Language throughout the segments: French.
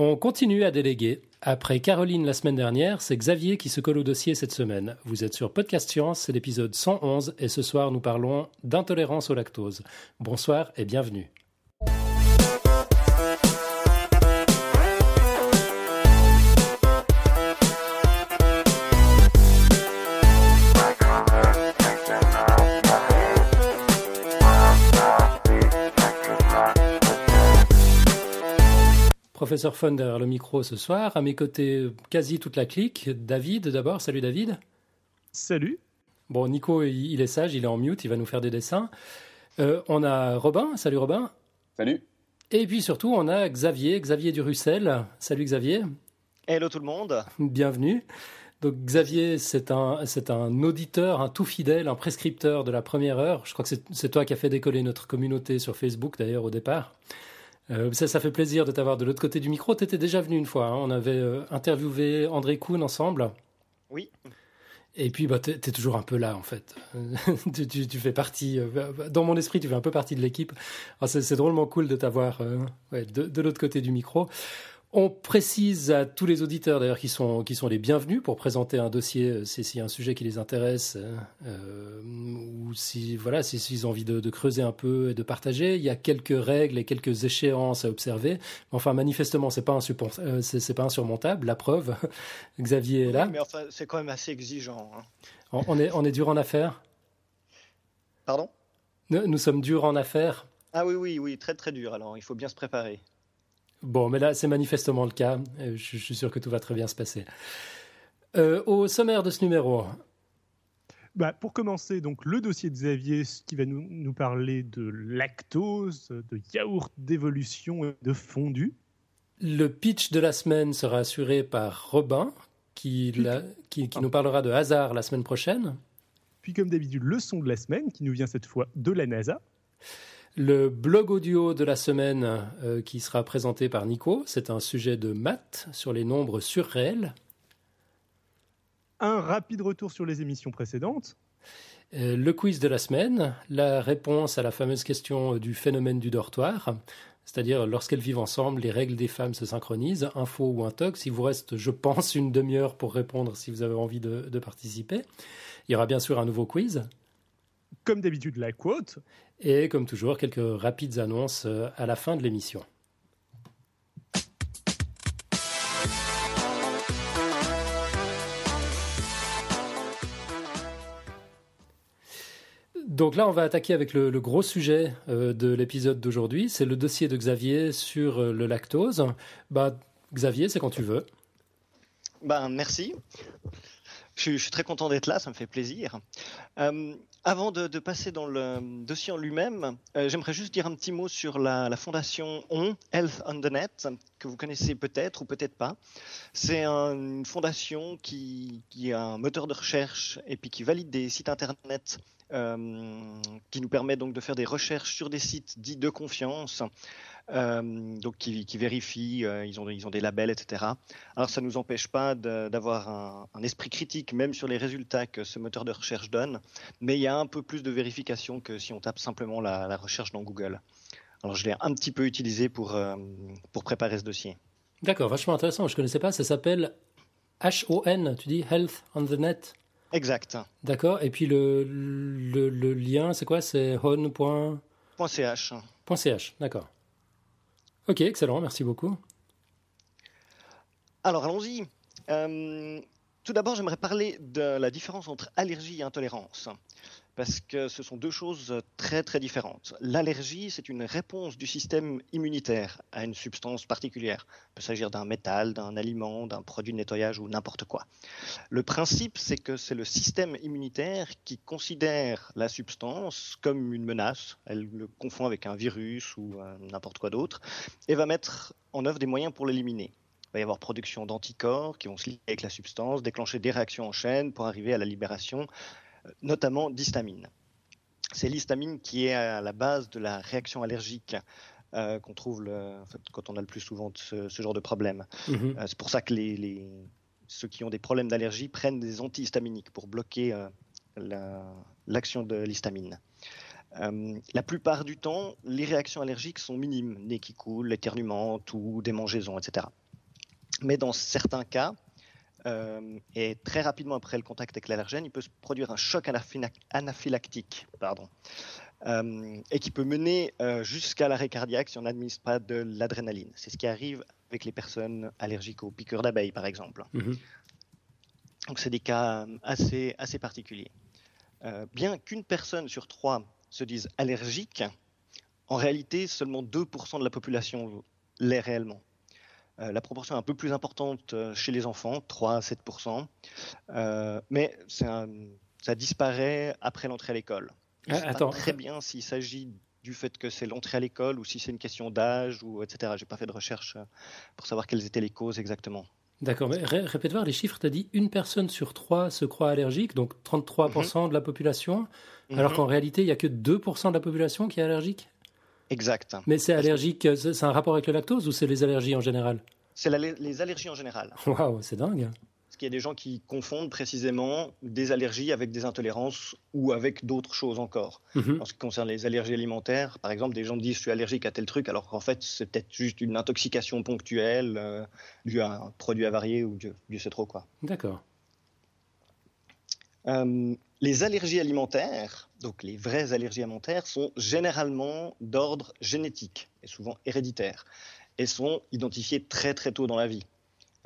On continue à déléguer. Après Caroline la semaine dernière, c'est Xavier qui se colle au dossier cette semaine. Vous êtes sur Podcast Science, c'est l'épisode 111 et ce soir nous parlons d'intolérance au lactose. Bonsoir et bienvenue. Professeur Fun derrière le micro ce soir. À mes côtés, quasi toute la clique. David, d'abord. Salut David. Salut. Bon, Nico, il est sage, il est en mute, il va nous faire des dessins. Euh, on a Robin. Salut Robin. Salut. Et puis surtout, on a Xavier, Xavier Durussel. Salut Xavier. Hello tout le monde. Bienvenue. Donc Xavier, c'est un, c'est un auditeur, un tout fidèle, un prescripteur de la première heure. Je crois que c'est toi qui as fait décoller notre communauté sur Facebook d'ailleurs au départ. Euh, ça, ça fait plaisir de t'avoir de l'autre côté du micro. Tu étais déjà venu une fois. Hein. On avait euh, interviewé André Kuhn ensemble. Oui. Et puis, bah, tu es, toujours un peu là, en fait. tu, fais partie, euh, dans mon esprit, tu fais un peu partie de l'équipe. Ah, c'est drôlement cool de t'avoir de, de l'autre côté du micro. On précise à tous les auditeurs d'ailleurs qui sont, qui sont les bienvenus pour présenter un dossier euh, si c'est un sujet qui les intéresse euh, ou si voilà s'ils ont envie de, creuser un peu et de partager. Il y a quelques règles et quelques échéances à observer. Enfin manifestement c'est pas euh, c'est pas insurmontable. La preuve, Xavier est là. mais enfin c'est quand même assez exigeant. Hein. On, est on est dur en affaires? Pardon? Nous, nous sommes durs en affaires. Ah oui oui oui très très dur. Alors il faut bien se préparer. Bon, mais là, c'est manifestement le cas. Je, suis sûr que tout va très bien se passer. Euh, au sommaire de ce numéro. Bah, pour commencer, donc le dossier de Xavier qui va nous, nous parler de lactose, de yaourt d'évolution et de fondu. Le pitch de la semaine sera assuré par Robin, qui, qui, qui nous parlera de hasard la semaine prochaine. Puis, comme d'habitude, le son de la semaine, qui nous vient cette fois de la NASA. Le blog audio de la semaine euh, qui sera présenté par Nico, c'est un sujet de maths sur les nombres surréels. Un rapide retour sur les émissions précédentes. Euh, le quiz de la semaine, la réponse à la fameuse question du phénomène du dortoir, c'est-à-dire lorsqu'elles vivent ensemble, les règles des femmes se synchronisent, info ou un tox. Il vous reste, je pense, une demi-heure pour répondre si vous avez envie de participer. Il y aura bien sûr un nouveau quiz. Comme d'habitude, la quote. Et comme toujours, quelques rapides annonces euh, à la fin de l'émission. Donc là, on va attaquer avec le, gros sujet euh, de l'épisode d'aujourd'hui. C'est le dossier de Xavier sur euh, le lactose. Bah, Xavier, c'est quand tu veux. Ben, merci. Je, suis très content d'être là, ça me fait plaisir. Avant de, passer dans le dossier en lui-même, euh, j'aimerais juste dire un petit mot sur la, fondation ON, Health on the Net, que vous connaissez peut-être ou peut-être pas. C'est une fondation qui, qui, a un moteur de recherche et puis qui valide des sites internet qui nous permet donc de faire des recherches sur des sites dits de confiance euh, donc qui, vérifient, euh, ils, ont, ils ont des labels, etc. Alors ça ne nous empêche pas d'avoir un, esprit critique, même sur les résultats que ce moteur de recherche donne, mais il y a un peu plus de vérification que si on tape simplement la, recherche dans Google. Alors je l'ai un petit peu utilisé pour, euh, pour préparer ce dossier. D'accord, vachement intéressant, je ne connaissais pas, ça s'appelle HON, tu dis Health on the Net Exact. D'accord, et puis le, le, le lien, c'est quoi? C'est hon.ch. .ch, d'accord. Ok, excellent, merci beaucoup. Alors allons-y. Euh, tout d'abord, j'aimerais parler de la différence entre allergie et intolérance parce que ce sont deux choses très très différentes. L'allergie, c'est une réponse du système immunitaire à une substance particulière. Il peut s'agir d'un métal, d'un aliment, d'un produit de nettoyage ou n'importe quoi. Le principe, c'est que c'est le système immunitaire qui considère la substance comme une menace. Elle le confond avec un virus ou euh, n'importe quoi d'autre et va mettre en œuvre des moyens pour l'éliminer. Il va y avoir production d'anticorps qui vont se lier avec la substance, déclencher des réactions en chaîne pour arriver à la libération notamment d'histamine. C'est l'histamine qui est à la base de la réaction allergique euh, qu'on trouve quand on a le plus souvent ce, genre de problème. Mhm. Euh, c'est pour ça que les, ceux qui ont des problèmes d'allergie prennent des antihistaminiques pour bloquer euh, l'action de l'histamine. la plupart du temps, les réactions allergiques sont minimes, nez qui coule, éternuement, ou démangeaisons, etc. Mais dans certains cas, et très rapidement après le contact avec l'allergène, il peut se produire un choc anaphylactique, pardon, et qui peut mener jusqu'à l'arrêt cardiaque si on n'administre pas de l'adrénaline. C'est ce qui arrive avec les personnes allergiques aux piqûres d'abeilles, par exemple. Mhm. Donc c'est des cas assez, assez particuliers. Euh, bien qu'une personne sur trois se dise allergique, en réalité, seulement 2% de la population l'est réellement. Euh, la proportion est un peu plus importante euh, chez les enfants, 3 à 7%, mais ça disparaît après l'entrée à l'école. Ah, attends. très bien s'il s'agit du fait que c'est l'entrée à l'école ou si c'est une question d'âge ou etc. J'ai pas fait de recherche pour savoir quelles étaient les causes exactement. D'accord, mais répète voir les chiffres. Tu as dit une personne sur trois se croit allergique, donc 33% mhm. de la population, alors mhm. qu'en réalité, il n'y a que 2% de la population qui est allergique? Exact. Mais c'est allergique, c'est un rapport avec le lactose ou c'est les allergies en général C'est les allergies en général. Waouh, c'est dingue qu'il y a des gens qui confondent précisément des allergies avec des intolérances ou avec d'autres choses encore. En ce qui concerne les allergies alimentaires, par exemple, des gens disent je suis allergique à tel truc, alors qu'en fait c'est peut-être juste une intoxication ponctuelle euh, due à un produit avarié ou Dieu, Dieu sait trop quoi. D'accord. Euh, les allergies alimentaires, donc les vraies allergies alimentaires, sont généralement d'ordre génétique et souvent héréditaire et sont identifiées très très tôt dans la vie.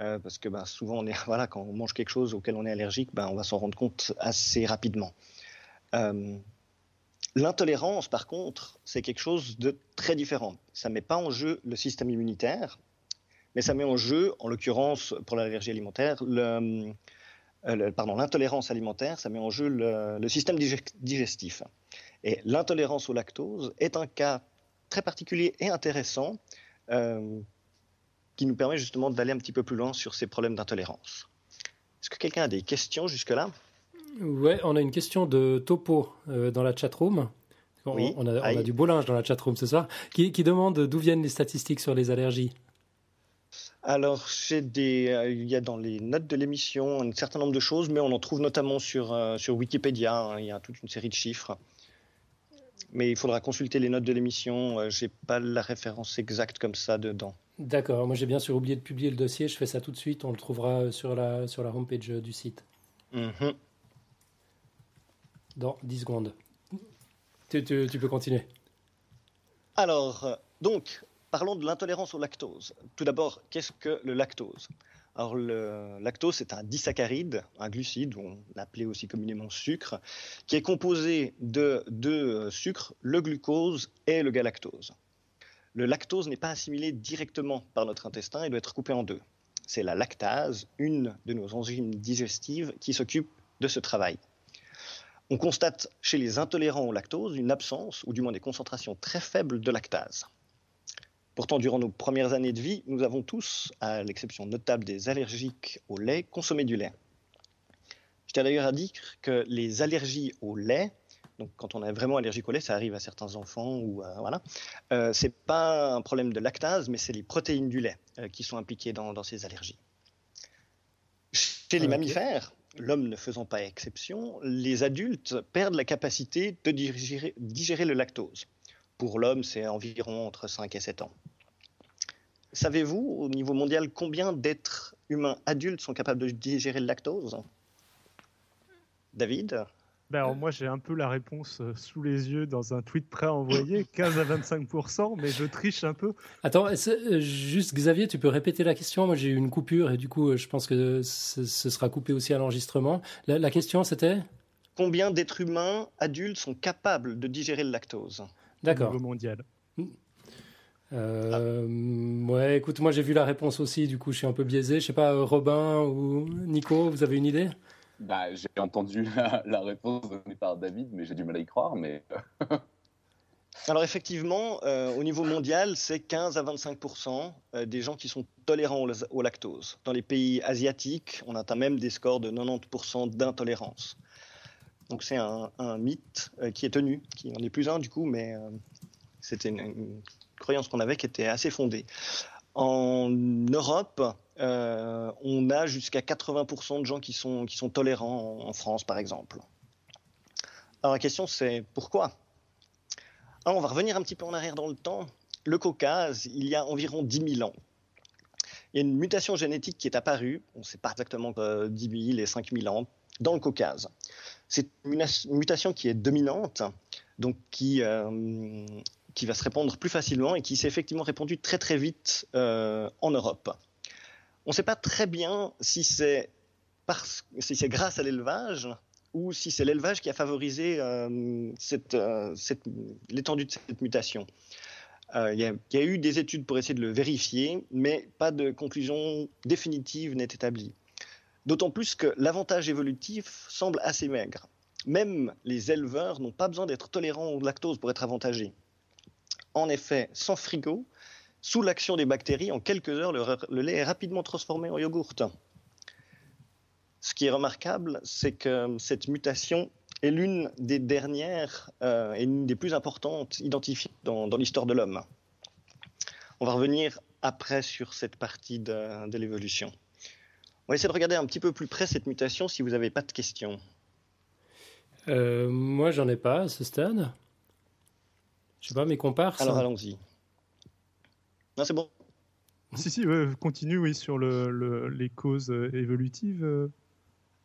Euh, parce que bah, souvent, on est, voilà, quand on mange quelque chose auquel on est allergique, bah, on va s'en rendre compte assez rapidement. Euh, l'intolérance, par contre, c'est quelque chose de très différent. Ça ne met pas en jeu le système immunitaire, mais ça met en jeu, en l'occurrence pour l'allergie alimentaire, euh, pardon, l'intolérance alimentaire, ça met en jeu le, système digestif. Et l'intolérance au lactose est un cas très particulier et intéressant qui nous permet justement d'aller un petit peu plus loin sur ces problèmes d'intolérance. Est-ce que quelqu'un a des questions jusque-là? Ouais, on a une question de Topo euh, dans la chatroom. On, oui. on, a, on a, du beau linge dans la chatroom ce soir, qui, qui demande d'où viennent les statistiques sur les allergies. Alors, des, euh, il y a dans les notes de l'émission un certain nombre de choses, mais on en trouve notamment sur, euh, sur Wikipédia. Hein. il y a toute une série de chiffres. Mais il faudra consulter les notes de l'émission. Je n'ai pas la référence exacte comme ça dedans. D'accord, moi j'ai bien sûr oublié de publier le dossier, je fais ça tout de suite, on le trouvera sur la, sur la homepage euh, du site. Mhm. Dans 10 secondes. Tu, tu, peux continuer. Alors, euh, donc, parlons de l'intolérance au lactose. Tout d'abord, qu'est-ce que le lactose? Alors, le lactose, c'est un disaccharide, un glucide, on l'appelait aussi communément sucre, qui est composé de deux sucres, le glucose et le galactose le lactose n'est pas assimilé directement par notre intestin, il doit être coupé en deux. C'est la lactase, une de nos enzymes digestives, qui s'occupe de ce travail. On constate chez les intolérants au lactose une absence, ou du moins des concentrations très faibles de lactase. Pourtant, durant nos premières années de vie, nous avons tous, à l'exception notable des allergiques au lait, consommé du lait. Je tiens d'ailleurs à dire que les allergies au lait donc, quand on est vraiment allergique au lait, ça arrive à certains enfants ou euh, voilà. Euh, c'est pas un problème de lactase, mais c'est les protéines du lait euh, qui sont impliquées dans, ces allergies. Chez les mammifères, l'homme ne faisant pas exception, les adultes perdent la capacité de digérer, digérer le lactose. Pour l'homme, c'est environ entre 5 et 7 ans. Savez-vous, au niveau mondial, combien d'êtres humains adultes sont capables de digérer le lactose? David? Ben moi, j'ai un peu la réponse euh, sous les yeux dans un tweet prêt à envoyer, 15 à 25 mais je triche un peu. Attends, euh, juste Xavier, tu peux répéter la question? Moi, j'ai eu une coupure et du coup, euh, je pense que ce, sera coupé aussi à l'enregistrement. La, question, c'était? Combien d'êtres humains adultes sont capables de digérer le lactose? D'accord. Au niveau mondial. Ouais, écoute, moi j'ai vu la réponse aussi, du coup je suis un peu biaisé. Je sais pas, Robin ou Nico, vous avez une idée? Bah, j'ai entendu la, réponse donnée par David, mais j'ai du mal à y croire. Mais... Alors effectivement, euh, au niveau mondial, c'est 15 à 25% euh, des gens qui sont tolérants au, lactose. Dans les pays asiatiques, on atteint même des scores de 90% d'intolérance. Donc c'est un, mythe euh, qui est tenu, qui n'en est plus un du coup, mais c'était une, croyance qu'on avait qui était assez fondée. En Europe, euh, on a jusqu'à 80% de gens qui sont, qui sont tolérants en, France, par exemple. Alors la question, c'est pourquoi? On va revenir un petit peu en arrière dans le temps. Le Caucase, il y a environ 10 000 ans, il y a une mutation génétique qui est apparue, on ne sait pas exactement 10 000 et 5 000 ans, dans le Caucase. C'est une mutation qui est dominante, donc qui, euh, qui va se répandre plus facilement et qui s'est effectivement répandue très très vite euh, en Europe. On ne sait pas très bien si c'est si c'est grâce à l'élevage ou si c'est l'élevage qui a favorisé euh, l'étendue de cette mutation. Il y, y, a eu des études pour essayer de le vérifier, mais pas de conclusion définitive n'est établie. D'autant plus que l'avantage évolutif semble assez maigre. Même les éleveurs n'ont pas besoin d'être tolérants au lactose pour être avantagés. En effet, sans frigo, sous l'action des bactéries, en quelques heures, le, lait est rapidement transformé en yogourt. Ce qui est remarquable, c'est que cette mutation est l'une des dernières euh, et l'une des plus importantes identifiées dans, l'histoire de l'homme. On va revenir après sur cette partie de l'évolution. On va essayer de regarder un petit peu plus près cette mutation si vous n'avez pas de questions. Euh, moi, j'en ai pas à ce stade. Je sais pas, mes comparses. Alors allons-y. Non, c'est bon. Si, si, continue, oui, sur le, les causes euh, évolutives. Euh.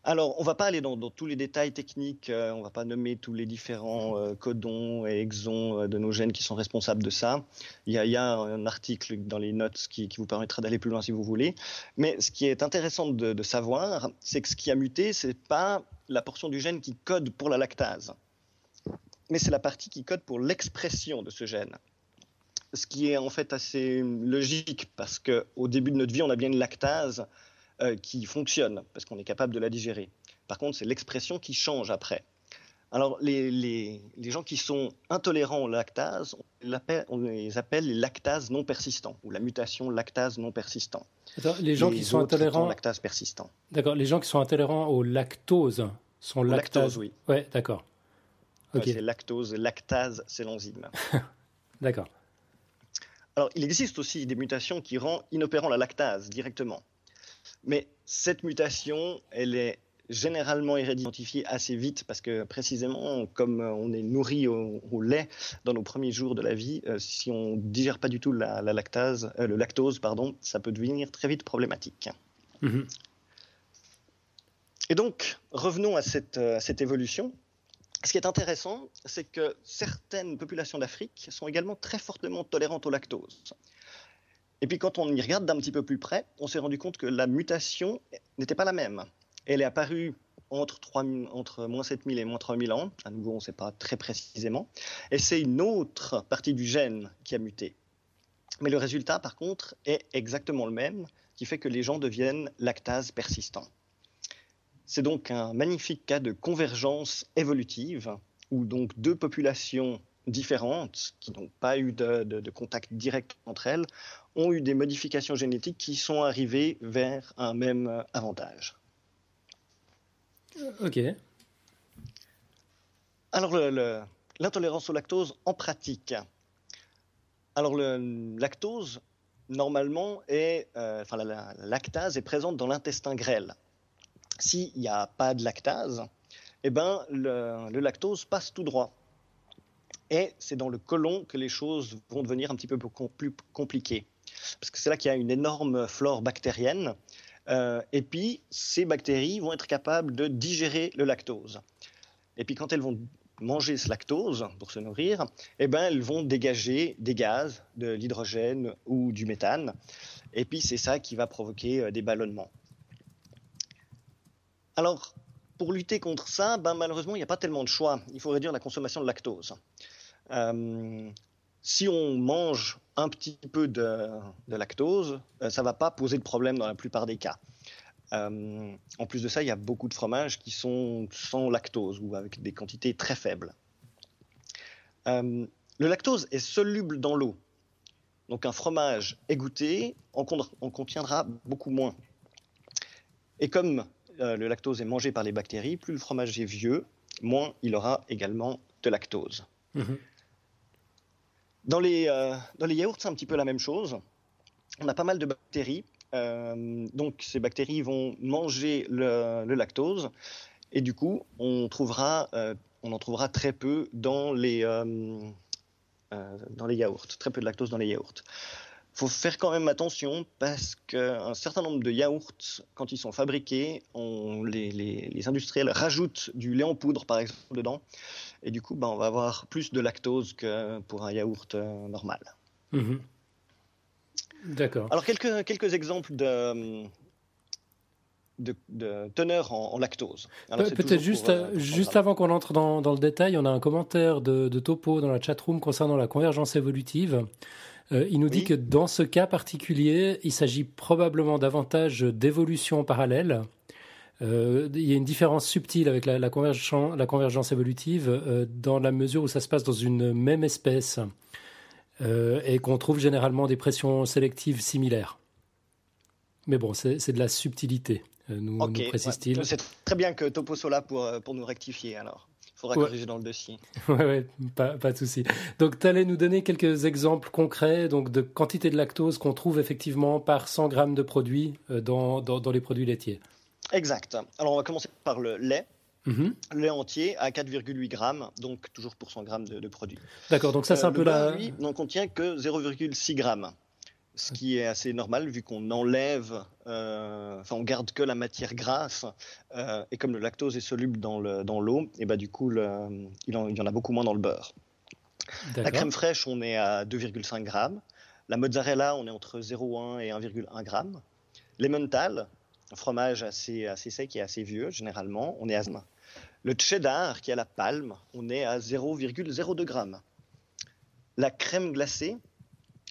Alors, on ne va pas aller dans, tous les détails techniques, euh, on ne va pas nommer tous les différents euh, codons et exons euh, de nos gènes qui sont responsables de ça. Il y a, un article dans les notes qui, vous permettra d'aller plus loin si vous voulez. Mais ce qui est intéressant de, savoir, c'est que ce qui a muté, ce n'est pas la portion du gène qui code pour la lactase, mais c'est la partie qui code pour l'expression de ce gène. Ce qui est en fait assez logique parce qu'au début de notre vie, on a bien une lactase euh, qui fonctionne, parce qu'on est capable de la digérer. Par contre, c'est l'expression qui change après. Alors, les, les, les, gens qui sont intolérants au lactase, on, les appelle les lactases non persistants, ou la mutation lactase non persistant. les gens qui sont intolérants. Lactase persistant. D'accord, les gens qui sont intolérants au lactose sont lactase. oui. Ouais, d'accord. C'est lactose, lactase, c'est l'enzyme. d'accord. Alors, il existe aussi des mutations qui rendent inopérant la lactase directement. Mais cette mutation, elle est généralement identifiée assez vite parce que précisément, comme on est nourri au, lait dans nos premiers jours de la vie, euh, si on ne digère pas du tout la, lactase, euh, le lactose, pardon, ça peut devenir très vite problématique. Mhm. Et donc, revenons à cette, euh, à cette évolution. Ce qui est intéressant, c'est que certaines populations d'Afrique sont également très fortement tolérantes au lactose. Et puis quand on y regarde d'un petit peu plus près, on s'est rendu compte que la mutation n'était pas la même. Elle est apparue entre, 3, entre moins 7000 et moins 3000 ans. À nouveau, on ne sait pas très précisément. Et c'est une autre partie du gène qui a muté. Mais le résultat, par contre, est exactement le même, qui fait que les gens deviennent lactase persistants. C'est donc un magnifique cas de convergence évolutive, où donc deux populations différentes, qui n'ont pas eu de, contact direct entre elles, ont eu des modifications génétiques qui sont arrivées vers un même euh, avantage. Ok. Alors, l'intolérance au lactose en pratique. Alors, le lactose, normalement, est, euh, enfin, la, lactase est présente dans l'intestin grêle. S'il n'y a pas de lactase, eh ben, le lactose passe tout droit et c'est dans le côlon que les choses vont devenir un petit peu plus compliquées. Parce que c'est là qu'il y a une énorme flore bactérienne. Euh, et puis, ces bactéries vont être capables de digérer le lactose. Et puis, quand elles vont manger ce lactose pour se nourrir, eh ben, elles vont dégager des gaz, de l'hydrogène ou du méthane. Et puis, c'est ça qui va provoquer euh, des ballonnements. Alors, pour lutter contre ça, ben, malheureusement, il n'y a pas tellement de choix. Il faut réduire la consommation de lactose. Euh, si on mange un petit peu de, lactose, euh, ça ne va pas poser de problème dans la plupart des cas. Euh, en plus de ça, il y a beaucoup de fromages qui sont sans lactose ou avec des quantités très faibles. le lactose est soluble dans l'eau. Donc un fromage égoutté en, en contiendra beaucoup moins. Et comme le lactose est mangé par les bactéries, plus le fromage est vieux, moins il aura également de lactose. Mhm. Dans les, euh, dans les yaourts, c'est un petit peu la même chose. On a pas mal de bactéries. Euh, donc, ces bactéries vont manger le, lactose. Et du coup, on, trouvera, euh, on en trouvera très peu dans les, dans les yaourts. Très peu de lactose dans les yaourts. Faut faire quand même attention parce qu'un certain nombre de yaourts, quand ils sont fabriqués, on, les, les, industriels rajoutent du lait en poudre, par exemple, dedans. Et du coup, ben, on va avoir plus de lactose que pour un yaourt euh, normal. Mhm. D'accord. Alors, quelques, quelques exemples de, de, teneur en, lactose. Peut-être juste, euh, juste avant qu'on entre dans, dans, le détail, on a un commentaire de, de Topo dans la chatroom concernant la convergence évolutive. Euh, il nous dit que dans ce cas particulier, il s'agit probablement davantage d'évolution parallèle. Euh, il y a une différence subtile avec la, la, convergence, la convergence, évolutive euh, dans la mesure où ça se passe dans une même espèce et qu'on trouve généralement des pressions sélectives similaires. Mais bon, c'est de la subtilité, nous, précise-t-il. C'est très bien que Topo soit là pour, pour nous rectifier alors. Il faudra corriger dans le dossier. Oui, ouais, pas, pas, de souci. Donc, tu allais nous donner quelques exemples concrets donc, de quantité de lactose qu'on trouve effectivement par 100 grammes de produits euh, dans, dans, les produits laitiers. Exact. Alors, on va commencer par le lait. Mhm. Le lait entier à 4,8 grammes, donc toujours pour 100 grammes de, produits. D'accord, donc ça c'est un euh, peu la... Lui n'en contient que 0,6 grammes ce qui est assez normal vu qu'on enlève, euh, enfin on garde que la matière grasse, euh, et comme le lactose est soluble dans l'eau, dans et bah du coup il, il, y en a beaucoup moins dans le beurre. La crème fraîche, on est à 2,5 grammes. La mozzarella, on est entre 0,1 et 1,1 grammes. L'emmental, un fromage assez, assez sec et assez vieux généralement, on est à Le cheddar, qui à la palme, on est à 0,02 grammes. La crème glacée,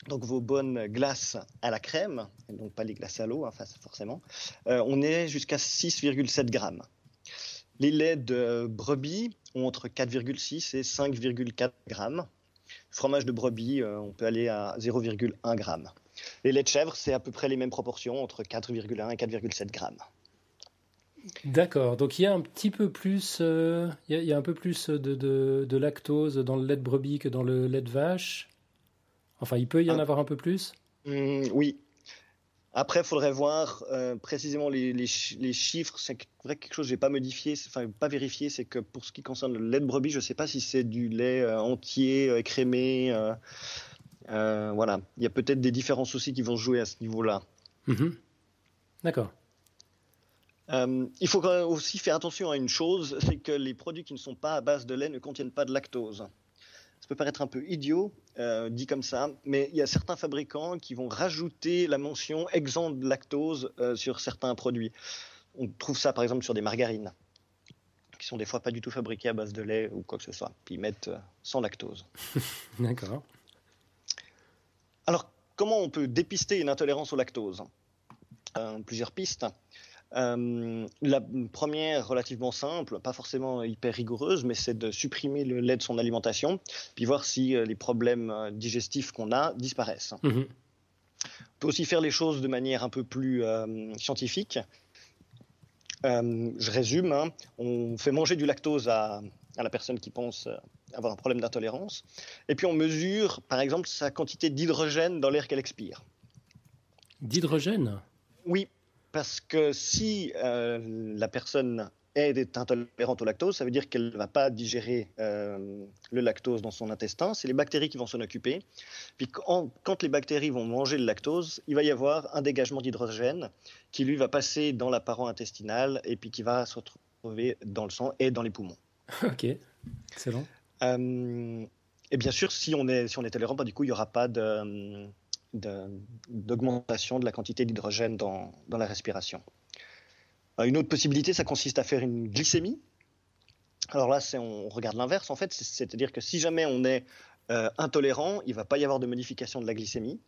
donc vos bonnes glaces à la crème, donc pas les glaces à l'eau, hein, forcément, euh, on est jusqu'à 6,7 grammes. Les laits de brebis ont entre 4,6 et 5,4 grammes. Fromage de brebis, euh, on peut aller à 0,1 gramme. Les laits de chèvre, c'est à peu près les mêmes proportions, entre 4,1 et 4,7 grammes. D'accord, donc il y a un petit peu plus, euh, il, y a, un peu plus de, lactose dans le lait de brebis que dans le lait de vache. Enfin, il peut y en ah. avoir un peu plus mmh, Oui. Après, il faudrait voir euh, précisément les, chiffres. C'est quelque chose que je n'ai pas modifié, enfin pas vérifié. C'est que pour ce qui concerne le lait de brebis, je ne sais pas si c'est du lait euh, entier, euh, crémé. voilà. Il y a peut-être des différences aussi qui vont jouer à ce niveau-là. Mmh D'accord. il faut aussi faire attention à une chose, c'est que les produits qui ne sont pas à base de lait ne contiennent pas de lactose. Ça peut paraître un peu idiot, euh, dit comme ça, mais il y a certains fabricants qui vont rajouter la mention exempt de lactose euh, sur certains produits. On trouve ça par exemple sur des margarines, qui sont des fois pas du tout fabriquées à base de lait ou quoi que ce soit. Puis ils mettent euh, sans lactose. D'accord. Alors, comment on peut dépister une intolérance au lactose? Plusieurs pistes. Euh, la première, relativement simple, pas forcément hyper rigoureuse, mais c'est de supprimer le lait de son alimentation, puis voir si euh, les problèmes euh, digestifs qu'on a disparaissent. Mhm. On peut aussi faire les choses de manière un peu plus scientifique. je résume, hein. on fait manger du lactose à, à la personne qui pense avoir un problème d'intolérance, et puis on mesure, par exemple, sa quantité d'hydrogène dans l'air qu'elle expire. D'hydrogène? Oui, parce que si euh, la personne est intolérante au lactose, ça veut dire qu'elle ne va pas digérer euh, le lactose dans son intestin. C'est les bactéries qui vont s'en occuper. Puis quand, les bactéries vont manger le lactose, il va y avoir un dégagement d'hydrogène qui lui va passer dans la paroi intestinale et puis qui va se retrouver dans le sang et dans les poumons. Ok, excellent. Euh, et bien sûr, si on est, si on est tolérant, bah, du coup, il n'y aura pas de d'augmentation de, la quantité d'hydrogène dans, la respiration. Euh, une autre possibilité, ça consiste à faire une glycémie. Alors là, on regarde l'inverse, en fait, c'est-à-dire que si jamais on est euh, intolérant, il ne va pas y avoir de modification de la glycémie.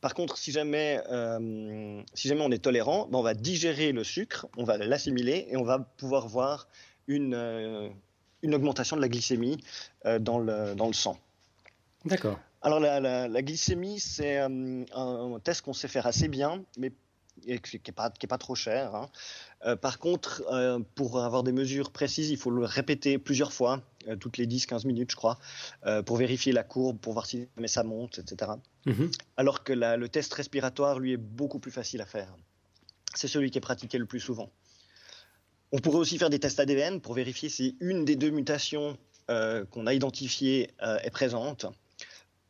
Par contre, si jamais, euh, si jamais on est tolérant, ben on va digérer le sucre, on va l'assimiler et on va pouvoir voir une, une augmentation de la glycémie dans, le, dans le sang. D'accord. Alors la, glycémie, c'est euh, un, test qu'on sait faire assez bien, mais qui n'est pas, pas, trop cher. Hein. Euh, par contre, euh, pour avoir des mesures précises, il faut le répéter plusieurs fois, toutes les 10-15 minutes, je crois, pour vérifier la courbe, pour voir si mais ça monte, etc. Mm-hmm. Alors que le test respiratoire, lui, est beaucoup plus facile à faire. C'est celui qui est pratiqué le plus souvent. On pourrait aussi faire des tests ADN pour vérifier si une des deux mutations qu'on a identifiées est présente.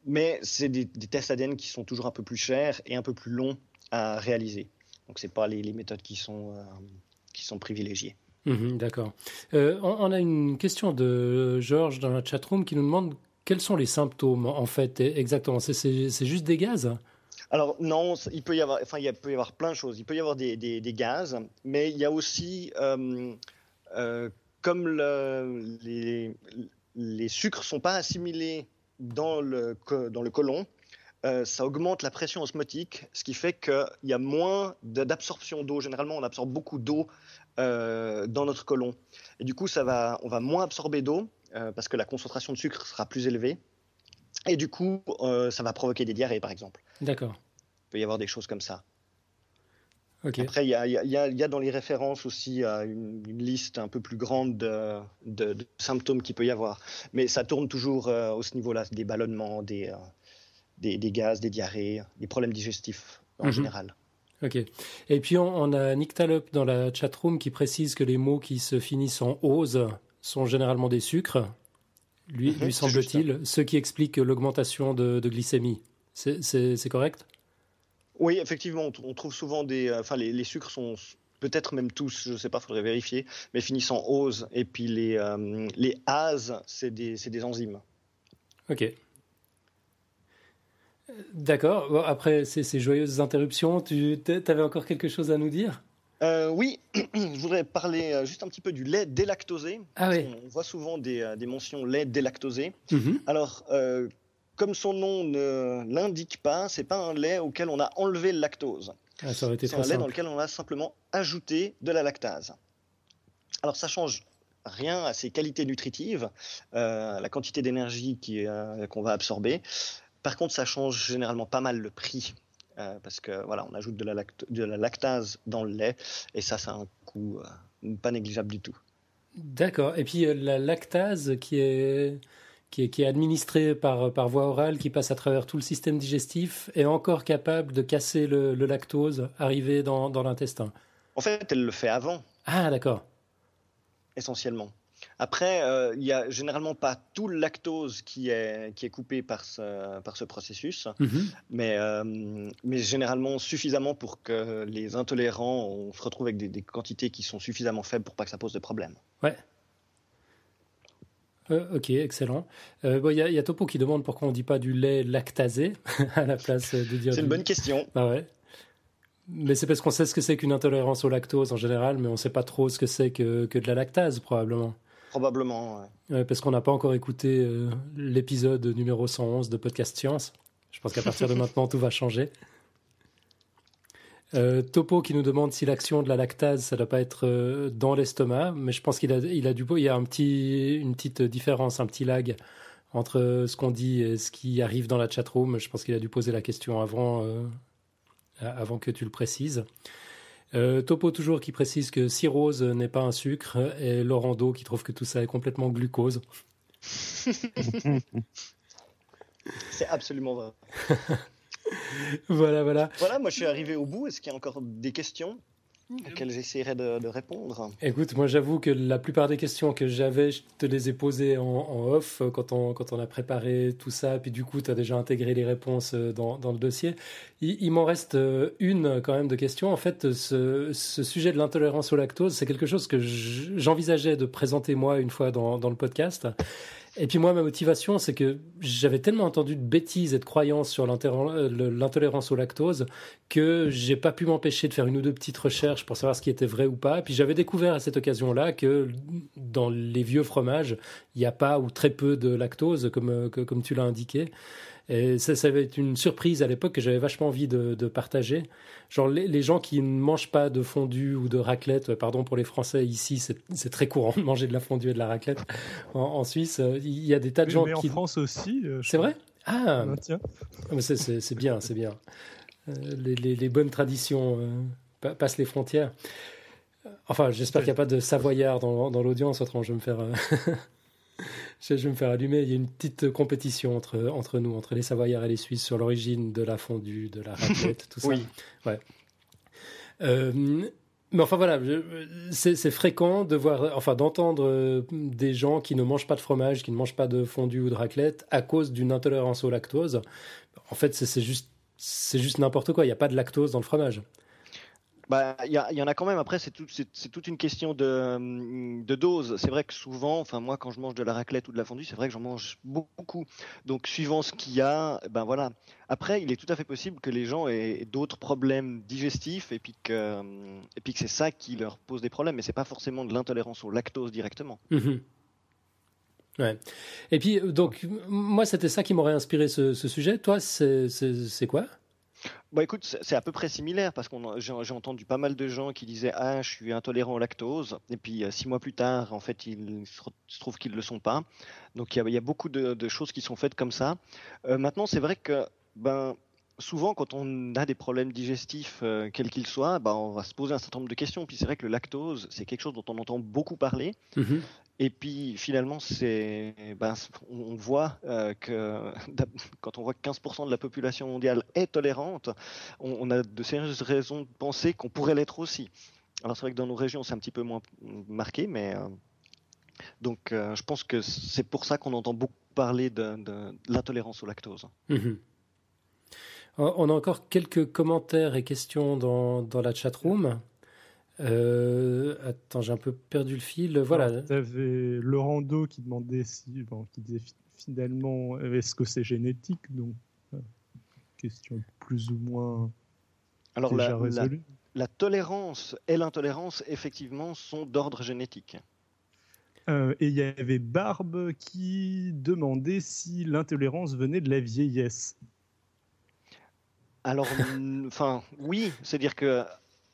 Mais c'est des, tests ADN qui sont toujours un peu plus chers et un peu plus longs à réaliser. Donc c'est pas les, méthodes qui sont, qui sont privilégiées. Mhm, d'accord. on, a une question de Georges dans la chatroom qui nous demande quels sont les symptômes en fait exactement. C'est juste des gaz? Alors non, il peut y avoir, enfin il peut y avoir plein de choses. Il peut y avoir des, gaz, mais il y a aussi, euh, euh, comme les, les sucres sont pas assimilés dans le dans le côlon, euh, ça augmente la pression osmotique, ce qui fait qu'il y a moins d'absorption d'eau. Généralement, on absorbe beaucoup d'eau dans notre côlon, et du coup, ça va, on va moins absorber d'eau parce que la concentration de sucre sera plus élevée. Et du coup, euh, ça va provoquer des diarrhées, par exemple. D'accord. Il peut y avoir des choses comme ça. Après, il y a, dans les références aussi euh, une, liste un peu plus grande de, symptômes qu'il peut y avoir. Mais ça tourne toujours euh, au ce niveau-là, des ballonnements, des, des, gaz, des diarrhées, des problèmes digestifs en mhm. général. Ok. Et puis on, a Nick Talop dans la chatroom qui précise que les mots qui se finissent en ose sont généralement des sucres lui, mhm, lui semble-t-il, ce qui explique l'augmentation de, glycémie. C'est correct? Oui, effectivement, on trouve souvent des. Euh, enfin, les, sucres sont peut-être même tous, je ne sais pas, il faudrait vérifier, mais finissent en ose. Et puis les, euh, les c'est des, des, enzymes. Ok. D'accord. après ces, joyeuses interruptions, tu avais encore quelque chose à nous dire? Euh, oui, je voudrais parler euh, juste un petit peu du lait délactosé. Ah oui. On voit souvent des, euh, mentions lait délactosé. Mhm. Alors, comme son nom ne l'indique pas, c'est pas un lait auquel on a enlevé le lactose. Ah, c'est un lait dans lequel on a simplement ajouté de la lactase. Alors, ça change rien à ses qualités nutritives, la quantité d'énergie qu'on va absorber. Par contre, ça change généralement pas mal le prix euh, parce que voilà, on ajoute de la, de la, lactase dans le lait et ça, ça a un coût euh, pas négligeable du tout. D'accord. Et puis euh, la lactase qui est qui est, qui est administrée par, par voie orale, qui passe à travers tout le système digestif, est encore capable de casser le, le lactose arrivé dans, dans l'intestin. En fait, elle le fait avant. Ah, d'accord. Essentiellement. Après, euh, il n'y a généralement pas tout le lactose qui est, qui est coupé par ce, par ce processus, mhm. mais, euh, mais généralement suffisamment pour que les intolérants on se retrouve avec des, quantités qui sont suffisamment faibles pour pas que ça pose de problème. Ouais. Euh, ok, excellent. Il bon, y, y, a Topo qui demande pourquoi on ne dit pas du lait lactasé à la place de dire. C'est une bonne question. Ah ouais. Mais c'est parce qu'on sait ce que c'est qu'une intolérance au lactose en général, mais on ne sait pas trop ce que c'est que, que de la lactase probablement. Probablement, ouais. parce qu'on n'a pas encore écouté euh, l'épisode numéro 111 de Podcast Science. Je pense qu'à partir de maintenant, tout va changer. Euh, Topo qui nous demande si l'action de la lactase, ça ne doit pas être euh, dans l'estomac, mais je pense qu'il a, il a du il y a un petit, une petite différence, un petit lag entre ce qu'on dit et ce qui arrive dans la chatroom. Je pense qu'il a dû poser la question avant, avant que tu le précises. Euh, Topo toujours qui précise que cirrhose n'est pas un sucre et Laurent Do qui trouve que tout ça est complètement glucose. C'est absolument vrai. voilà, voilà. Voilà, moi je suis arrivé au bout. Est-ce qu'il y a encore des questions auxquelles j'essaierai de, répondre? Écoute, moi j'avoue que la plupart des questions que j'avais, je te les ai posées en, off quand on, quand on a préparé tout ça, puis du coup tu as déjà intégré les réponses euh, dans, dans le dossier. Il, m'en reste euh, une quand même de questions. En fait, ce, ce sujet de l'intolérance au lactose, c'est quelque chose que j'envisageais de présenter moi une fois dans, dans le podcast. Et puis moi, ma motivation, c'est que j'avais tellement entendu de bêtises et de croyances sur euh, l'intolérance au lactose que j'ai pas pu m'empêcher de faire une ou deux petites recherches pour savoir ce qui était vrai ou pas. Et puis j'avais découvert à cette occasion-là que dans les vieux fromages, il n'y a pas ou très peu de lactose, comme, euh, comme tu l'as indiqué. Et ça, ça avait été une surprise à l'époque que j'avais vachement envie de, partager. Genre, les, gens qui ne mangent pas de fondue ou de raclette, pardon pour les Français, ici, c'est très courant de manger de la fondue et de la raclette. En, Suisse, euh, il y a des tas de gens mais qui. en France aussi. Euh, c'est vrai? Ah, tiens. Ah, c'est bien, c'est bien. Euh, les, bonnes traditions passent les frontières. Enfin, j'espère qu'il n'y a pas de Savoyard dans, dans l'audience, autrement je vais me faire. je vais me faire allumer. Il y a une petite compétition entre, entre nous, entre les Savoyards et les Suisses, sur l'origine de la fondue, de la raclette, tout ça. Oui. Ouais. Euh, Mais enfin voilà, c'est fréquent de voir, enfin d'entendre euh, des gens qui ne mangent pas de fromage, qui ne mangent pas de fondue ou de raclette à cause d'une intolérance au lactose. En fait, c'est juste, c'est juste n'importe quoi. Il n'y a pas de lactose dans le fromage. Bah, il y, en a quand même. Après, c'est toute une question de, de dose. C'est vrai que souvent, enfin moi, quand je mange de la raclette ou de la fondue, c'est vrai que j'en mange beaucoup. Donc, suivant ce qu'il y a, ben voilà. Après, il est tout à fait possible que les gens aient d'autres problèmes digestifs et puis que, et puis c'est ça qui leur pose des problèmes. Mais c'est pas forcément de l'intolérance au lactose directement. Mhm. Ouais. Et puis, donc, moi, c'était ça qui m'aurait inspiré ce sujet. Toi, c'est quoi? Bah écoute, c'est à peu près similaire parce que j'ai entendu pas mal de gens qui disaient ah je suis intolérant au lactose et puis euh, six mois plus tard en fait il se trouve qu'ils le sont pas. Donc il y a, beaucoup de, choses qui sont faites comme ça. Euh, maintenant c'est vrai que ben souvent, quand on a des problèmes digestifs, euh, quels qu'ils soient, ben, on va se poser un certain nombre de questions. Puis c'est vrai que le lactose, c'est quelque chose dont on entend beaucoup parler. Mm-hmm. Et puis finalement, c'est, ben, on voit euh, que quand on voit que 15% de la population mondiale est tolérante, on, a de sérieuses raisons de penser qu'on pourrait l'être aussi. Alors c'est vrai que dans nos régions, c'est un petit peu moins marqué, mais euh, donc je pense que c'est pour ça qu'on entend beaucoup parler de, l'intolérance au lactose. Mm-hmm. On a encore quelques commentaires et questions dans, dans la chatroom. Euh, attends, j'ai un peu perdu le fil. Voilà. Tu avais Laurent Do qui demandait si, qui disait finalement, est-ce que c'est génétique? Donc, euh, question plus ou moins Alors, la, La, tolérance et l'intolérance, effectivement, sont d'ordre génétique. Euh, et il y avait Barbe qui demandait si l'intolérance venait de la vieillesse. Alors, enfin, oui, c'est-à-dire que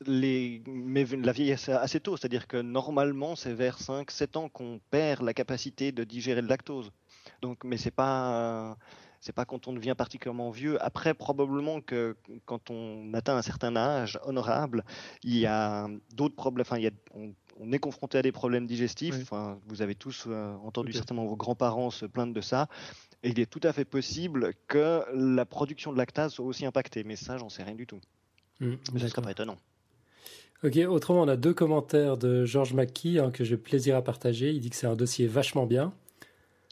les, mais la vieillesse assez tôt, c'est-à-dire que normalement, c'est vers 5-7 ans qu'on perd la capacité de digérer le lactose. Donc, mais c'est pas, c'est pas quand on devient particulièrement vieux. Après, probablement que quand on atteint un certain âge honorable, il y a d'autres problèmes. Enfin, il y a, on, est confronté à des problèmes digestifs. Enfin, vous avez tous euh, entendu certainement vos grands-parents se plaindre de ça. Et il est tout à fait possible que la production de lactase soit aussi impactée. Mais ça, j'en sais rien du tout. Mmh, mais ce serait pas étonnant. Ok, autrement, on a deux commentaires de Georges Mackey hein, que j'ai plaisir à partager. Il dit que c'est un dossier vachement bien.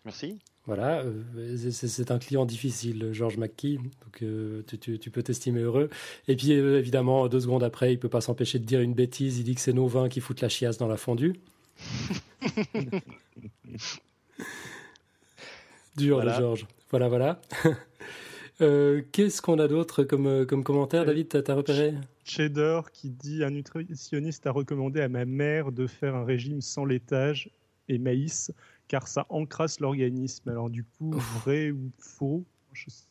Merci. Voilà, euh, c'est un client difficile, Georges McKee, donc euh, tu, peux t'estimer heureux. Et puis euh, évidemment, deux secondes après, il peut pas s'empêcher de dire une bêtise, il dit que c'est nos vins qui foutent la chiasse dans la fondue. Dur, Georges. Voilà, voilà. Qu'est-ce qu'on a d'autre comme, comme commentaire, David T'as repéré? Cheddar qui dit un nutritionniste a recommandé à ma mère de faire un régime sans laitage et maïs car ça encrasse l'organisme. Alors du coup, vrai ou faux, je ne sais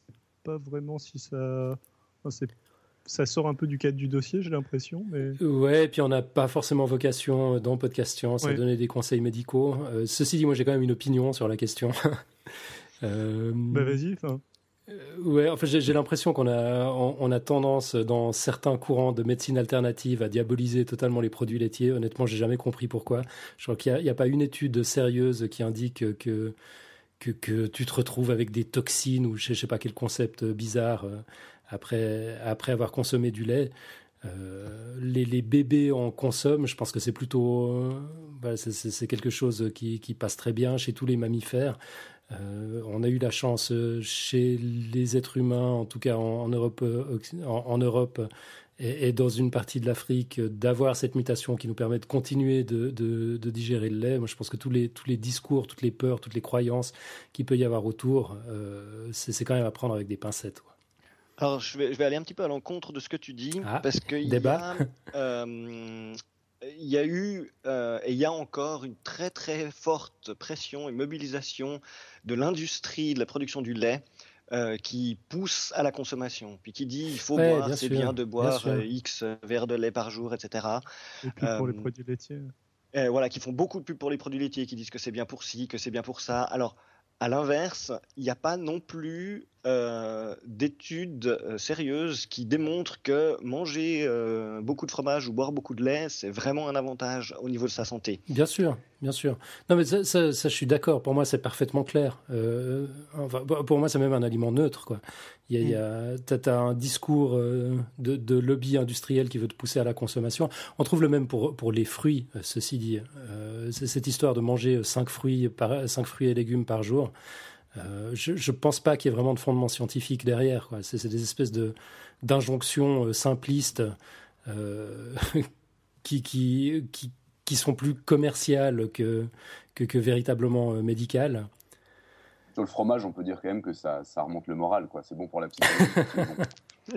pas vraiment si ça... ça sort un peu du cadre du dossier, j'ai l'impression. Mais... Ouais, et puis on n'a pas forcément vocation dans Podcast Science à donner des conseils médicaux. Euh, ceci dit, moi j'ai quand même une opinion sur la question. euh... Bah vas-y, Euh, ouais, enfin, j'ai l'impression qu'on a, on, a tendance dans certains courants de médecine alternative à diaboliser totalement les produits laitiers. Honnêtement, j'ai jamais compris pourquoi. Je crois qu'il n'y a, pas une étude sérieuse qui indique que, que, tu te retrouves avec des toxines ou je sais pas quel concept bizarre euh, après, après avoir consommé du lait. Euh, les, bébés en consomment, je pense que c'est plutôt, c'est quelque chose qui, passe très bien chez tous les mammifères. Euh, on a eu la chance euh, chez les êtres humains, en tout cas en, Europe, euh, en, Europe et, dans une partie de l'Afrique, d'avoir cette mutation qui nous permet de continuer de, digérer le lait. Moi, je pense que tous les, tous les discours, toutes les peurs, toutes les croyances qu'il peut y avoir autour, c'est quand même à prendre avec des pincettes. Alors, je vais, je vais, aller un petit peu à l'encontre de ce que tu dis, ah, parce que débat. Il y a eu euh, et il y a encore une très très forte pression et mobilisation de l'industrie de la production du lait euh, qui pousse à la consommation, puis qui dit il faut boire, c'est bien de boire euh, X verres de lait par jour, etc. Et puis pour les produits laitiers. voilà, qui font beaucoup de pub pour les produits laitiers, qui disent que c'est bien pour ci, que c'est bien pour ça. Alors, à l'inverse, il n'y a pas non plus euh, d'études euh, sérieuses qui démontrent que manger euh, beaucoup de fromage ou boire beaucoup de lait, c'est vraiment un avantage au niveau de sa santé. Bien sûr, bien sûr. Non, mais ça, ça, ça je suis d'accord. Pour moi, c'est parfaitement clair. Euh, enfin, pour moi, c'est même un aliment neutre. Quoi. Il y a, il y a, t'as, as un discours de, de, lobby industriel qui veut te pousser à la consommation. On trouve le même pour, pour les fruits, ceci dit. Cette histoire de manger 5 fruits, par, 5 fruits et légumes par jour. Euh, je ne pense pas qu'il y ait vraiment de fondement scientifique derrière. C'est des espèces de d'injonctions euh, simplistes euh, qui, qui, qui, qui, sont plus commerciales que, que, que véritablement euh, médicales. Sur le fromage, on peut dire quand même que ça, ça remonte le moral. C'est bon pour la psychologie.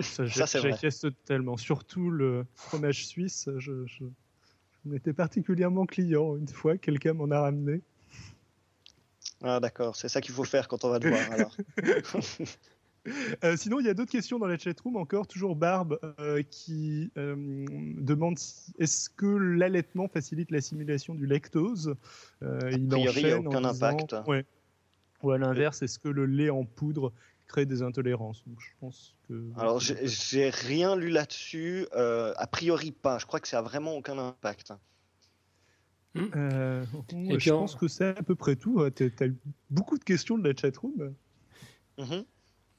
ça, ça J'acquiesce tellement. Surtout le fromage suisse. Je, je, je m'étais particulièrement client une fois. Quelqu'un m'en a ramené. Ah d'accord, c'est ça qu'il faut faire quand on va te voir alors. Euh, sinon, il y a d'autres questions dans la chatroom encore. Toujours Barbe euh, qui euh, demande est-ce que l'allaitement facilite l'assimilation du lactose? A priori, il n'y a aucun impact. Ouais. Ou à l'inverse, est-ce que le lait en poudre crée des intolérances? Donc, je pense que... Alors, j'ai rien lu là-dessus. a priori, pas. Je crois que ça n'a vraiment aucun impact. Mmh. Euh, Et je pense que c'est à peu près tout. Tu as eu beaucoup de questions de la chatroom. Mmh.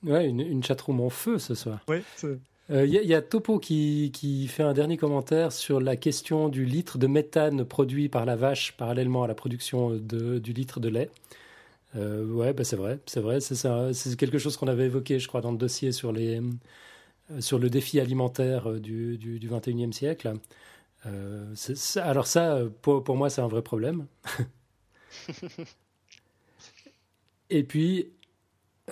Ouais, une, une chatroom en feu ce soir. Ouais, il euh, y, y, a Topo qui, qui, fait un dernier commentaire sur la question du litre de méthane produit par la vache parallèlement à la production de, du litre de lait. Euh, ouais, bah c'est vrai, c'est vrai, c'est quelque chose qu'on avait évoqué, je crois, dans le dossier sur, les, sur le défi alimentaire du, du, du 21e siècle. Euh, alors ça, pour, pour moi, c'est un vrai problème. Et puis,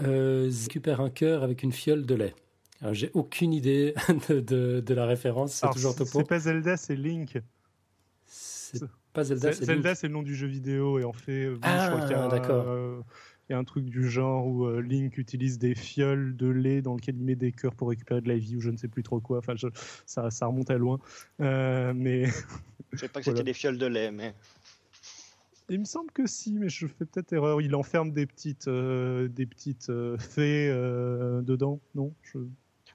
euh, récupère un cœur avec une fiole de lait. Alors, j'ai aucune idée de, de, de la référence. C'est toujours Topo. C'est pas Zelda, c'est Link. C'est pas Zelda, c'est Zelda, c'est le nom du jeu vidéo et en fait, euh, ah, d'accord. Euh, il y a un truc du genre où euh, Link utilise des fioles de lait dans lequel il met des cœurs pour récupérer de la vie ou je ne sais plus trop quoi. Enfin, je, ça, ça, remonte à loin. Euh, mais. je sais pas que voilà. c'était des fioles de lait, mais. Il me semble que si, mais je fais peut-être erreur. Il enferme des petites, euh, des petites euh, fées dedans, non? Je...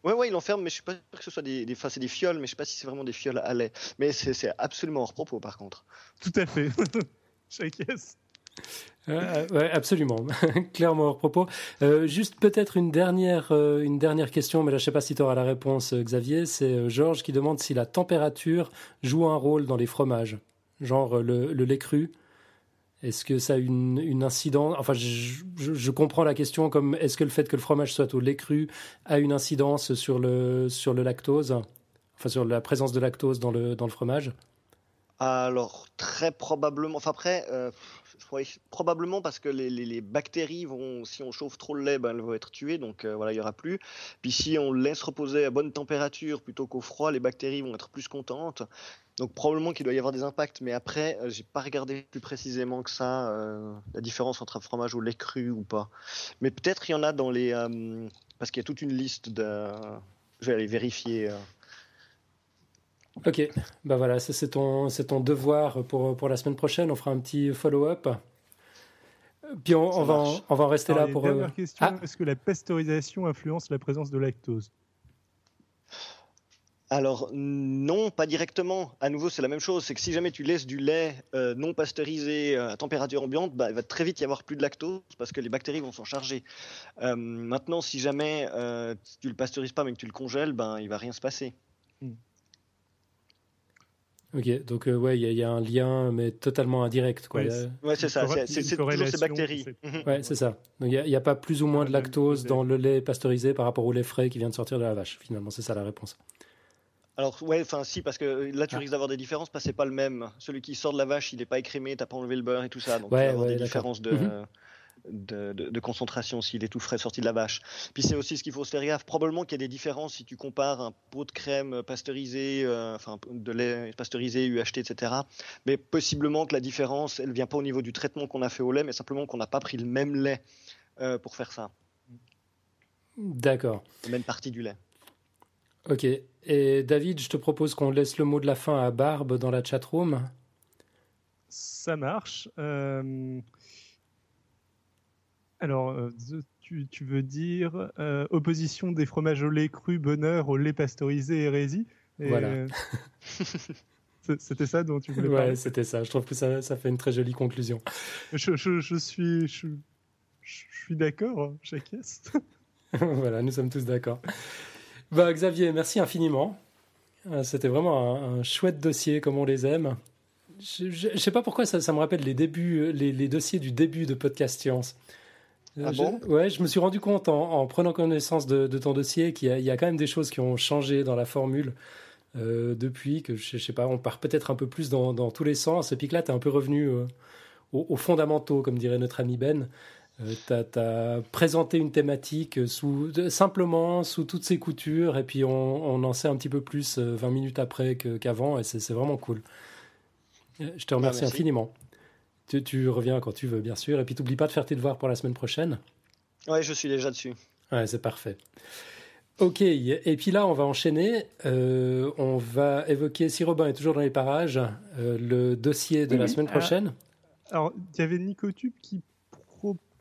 Ouais, ouais, il enferme, mais je suis pas que ce soit des, des, enfin, c'est des fioles, mais je sais pas si c'est vraiment des fioles à lait. Mais c'est absolument hors propos, par contre. Tout à fait. J'acquiesce. Euh, ouais, absolument, clairement hors propos. Euh, juste peut-être une dernière, euh, une dernière question, mais là je sais pas si tu auras la réponse, Xavier. C'est Georges qui demande si la température joue un rôle dans les fromages, genre le, lait cru. Est-ce que ça a une, incidence? Enfin, je, je, je, comprends la question comme est-ce que le fait que le fromage soit au lait cru a une incidence sur le, sur le lactose, enfin sur la présence de lactose dans le, dans le fromage? Alors très probablement. Enfin après. Probablement parce que les, les, bactéries vont, si on chauffe trop le lait, ben, elles vont être tuées, donc euh, voilà, il y aura plus. Puis si on laisse reposer à bonne température plutôt qu'au froid, les bactéries vont être plus contentes. Donc probablement qu'il doit y avoir des impacts, mais après, euh, j'ai pas regardé plus précisément que ça euh, la différence entre un fromage au lait cru ou pas. Mais peut-être il y en a dans les, euh, parce qu'il y a toute une liste de, je vais aller vérifier. Ok, bah voilà, c'est ton, ton devoir pour, pour la semaine prochaine. On fera un petit follow-up. Puis on, on va, en, on va en rester Alors, là pour. Dernière euh... question ah. est-ce que la pasteurisation influence la présence de lactose? Alors non, pas directement. À nouveau, c'est la même chose. C'est que si jamais tu laisses du lait euh, non pasteurisé à température ambiante, bah, il va très vite y avoir plus de lactose parce que les bactéries vont s'en charger. Euh, maintenant, si jamais euh, tu le pasteurises pas mais que tu le congèles, ben il va rien se passer. Hmm. Ok, donc euh, ouais, il y, y, a un lien, mais totalement indirect. Quoi. Ouais, ouais c'est ça, c'est toujours ces bactéries. Ouais, c'est ça. Donc il n'y a, a, pas plus ou moins de lactose dans le lait pasteurisé par rapport au lait frais qui vient de sortir de la vache, finalement, c'est ça la réponse. Alors ouais, enfin si, parce que là tu ah. risques d'avoir des différences, parce que c'est pas le même. Celui qui sort de la vache, il n'est pas écrémé, t'as pas enlevé le beurre et tout ça, donc ouais, tu vas avoir ouais, des différences de, mm -hmm. De, de, de, concentration s'il est tout frais sorti de la vache. Puis c'est aussi ce qu'il faut se faire gaffe. Probablement qu'il y a des différences si tu compares un pot de crème pasteurisé, euh, enfin de lait pasteurisé, UHT, etc. Mais possiblement que la différence, elle vient pas au niveau du traitement qu'on a fait au lait, mais simplement qu'on n'a pas pris le même lait euh, pour faire ça. D'accord. La même partie du lait. Ok. Et David, je te propose qu'on laisse le mot de la fin à Barbe dans la chatroom. Ça marche. Euh... Alors, euh, tu, tu veux dire euh, opposition des fromages au lait cru, bonheur, au lait pasteurisé, hérésie. Et, Voilà. euh, C'était ça dont tu voulais Ouais, parler? c'était ça. Je trouve que ça, ça fait une très jolie conclusion. Je, je- je suis, je, je suis d'accord, j'acquiesce. voilà, nous sommes tous d'accord. Bah, Xavier, merci infiniment. C'était vraiment un, un chouette dossier, comme on les aime. Je ne sais pas pourquoi ça, ça me rappelle les débuts, les, les dossiers du début de Podcast Science. Euh, Ah je- Ouais, je me suis rendu compte en, en prenant connaissance de, de ton dossier qu'il y, a- il y a quand même des choses qui ont changé dans la formule euh, depuis, que je, je sais pas, on part peut-être un peu plus dans, dans tous les sens. Et puis que là, tu es un peu revenu euh, aux, aux fondamentaux, comme dirait notre ami Ben. tu as, présenté une thématique sous, simplement sous toutes ses coutures, et puis on, on en sait un petit peu plus euh, 20 minutes après qu'avant, et c'est vraiment cool. Euh, Je te remercie merci. infiniment. Tu, tu reviens quand tu veux, bien sûr, et puis t'oublie pas de faire tes devoirs pour la semaine prochaine. Ouais, je suis déjà dessus. Ouais, c'est parfait. Ok, et puis là, on va enchaîner. Euh, on va évoquer, si Robin est toujours dans les parages, euh, le dossier de Oui, la oui. semaine Ah. prochaine. Alors, il y avait Nicotube qui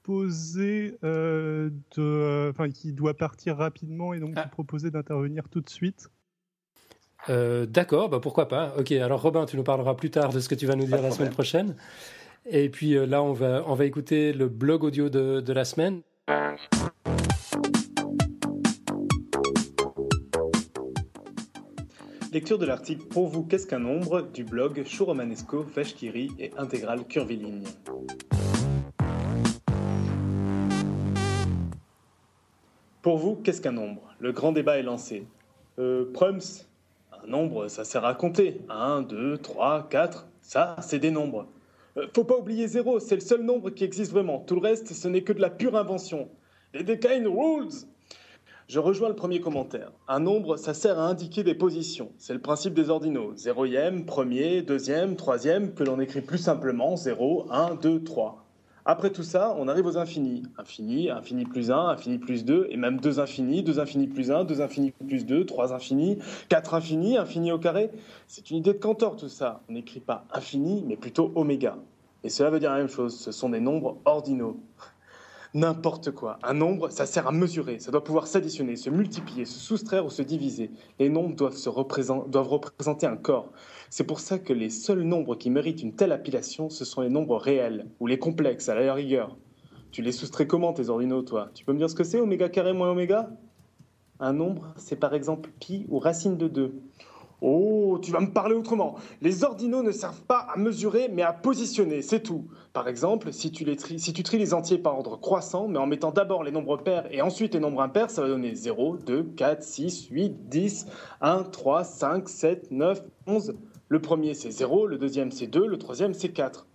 proposait euh, de, enfin, qui doit partir rapidement et donc Ah. qui proposait d'intervenir tout de suite. Euh, D'accord, bah pourquoi pas. Ok, alors Robin, tu nous parleras plus tard de ce que tu vas nous dire Pas la semaine prochaine. Et puis euh, là, on va, on va écouter le blog audio de, de la semaine. Lecture de l'article Pour vous, qu'est-ce qu'un nombre du blog Chouromanesco, Vachkiri et Intégral Curviligne. Pour vous, qu'est-ce qu'un nombre Le grand débat est lancé. Euh, Prums, un nombre, ça sert à compter. 1, 2, 3, 4, ça, c'est des nombres. Euh, faut pas oublier zéro, c'est le seul nombre qui existe vraiment. Tout le reste, ce n'est que de la pure invention. Les Decane Rules je rejoins le premier commentaire. Un nombre, ça sert à indiquer des positions. C'est le principe des ordinaux. Zéroième, premier, deuxième, troisième, que l'on écrit plus simplement 0, 1, 2, 3. Après tout ça, on arrive aux infinis. Infini, infini plus 1, infini plus 2, et même 2 infinis, 2 infinis plus 1, 2 infinis plus 2, 3 infinis, 4 infinis, infini au carré. C'est une idée de Cantor tout ça. On n'écrit pas infini, mais plutôt oméga. Et cela veut dire la même chose, ce sont des nombres ordinaux. N'importe quoi. Un nombre, ça sert à mesurer, ça doit pouvoir s'additionner, se multiplier, se soustraire ou se diviser. Les nombres doivent, se doivent représenter un corps. C'est pour ça que les seuls nombres qui méritent une telle appellation, ce sont les nombres réels, ou les complexes, à la rigueur. Tu les soustrais comment, tes ordinaux, toi? Tu peux me dire ce que c'est, oméga carré moins oméga? Un nombre, c'est par exemple pi ou racine de 2. Oh, tu vas me parler autrement. Les ordinaux ne servent pas à mesurer, mais à positionner, c'est tout. Par exemple, si tu, les si tu tries les entiers par ordre croissant, mais en mettant d'abord les nombres pairs et ensuite les nombres impairs, ça va donner 0, 2, 4, 6, 8, 10, 1, 3, 5, 7, 9, 11. Le premier c'est 0, le deuxième c'est 2, le troisième c'est 4.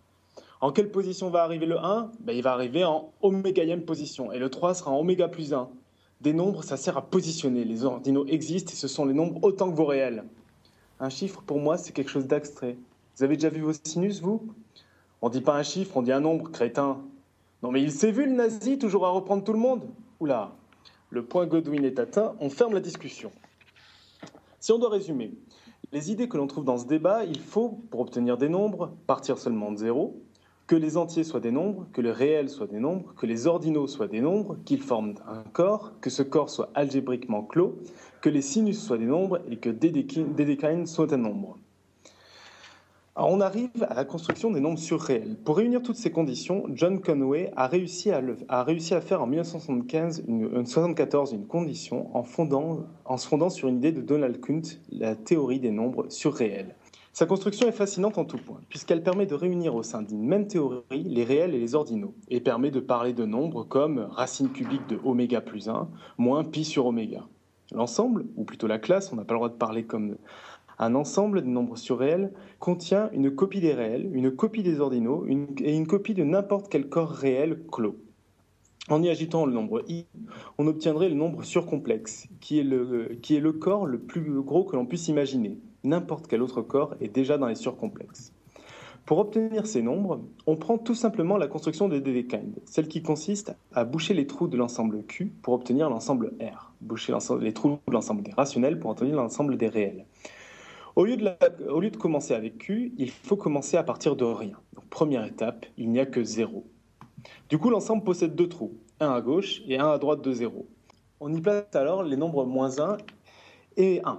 En quelle position va arriver le 1 ben, Il va arriver en omégaième position, et le 3 sera en oméga plus 1. Des nombres, ça sert à positionner. Les ordinaux existent et ce sont les nombres autant que vos réels. Un chiffre, pour moi, c'est quelque chose d'abstrait. Vous avez déjà vu vos sinus, vous? On dit pas un chiffre, on dit un nombre, crétin. Non mais il s'est vu, le nazi, toujours à reprendre tout le monde? Oula, le point Godwin est atteint, on ferme la discussion. Si on doit résumer, les idées que l'on trouve dans ce débat, il faut, pour obtenir des nombres, partir seulement de zéro, que les entiers soient des nombres, que le réel soit des nombres, que les ordinaux soient des nombres, qu'ils forment un corps, que ce corps soit algébriquement clos, que les sinus soient des nombres et que Dedekind soit un nombre. On arrive à la construction des nombres surréels. Pour réunir toutes ces conditions, John Conway a réussi à, faire en 1975 une, une 74 une condition en, se fondant sur une idée de Donald Kuhn, la théorie des nombres surréels. Sa construction est fascinante en tout point, puisqu'elle permet de réunir au sein d'une même théorie les réels et les ordinaux, et permet de parler de nombres comme racine cubique de oméga plus 1, moins pi sur oméga. L'ensemble, ou plutôt la classe, on n'a pas le droit de parler comme un ensemble de nombres surréels, contient une copie des réels, une copie des ordinaux et une copie de n'importe quel corps réel clos. En y agitant le nombre i, on obtiendrait le nombre surcomplexe, qui est le, qui est le corps le plus gros que l'on puisse imaginer. N'importe quel autre corps est déjà dans les surcomplexes. Pour obtenir ces nombres, on prend tout simplement la construction de Dedekind, celle qui consiste à boucher les trous de l'ensemble Q pour obtenir l'ensemble R, boucher les trous de l'ensemble des rationnels pour obtenir l'ensemble des réels. Au lieu, de commencer avec Q, il faut commencer à partir de rien. Première étape, il n'y a que zéro. Du coup, l'ensemble possède deux trous. un à gauche et un à droite de 0. On y place alors les nombres moins 1 et 1.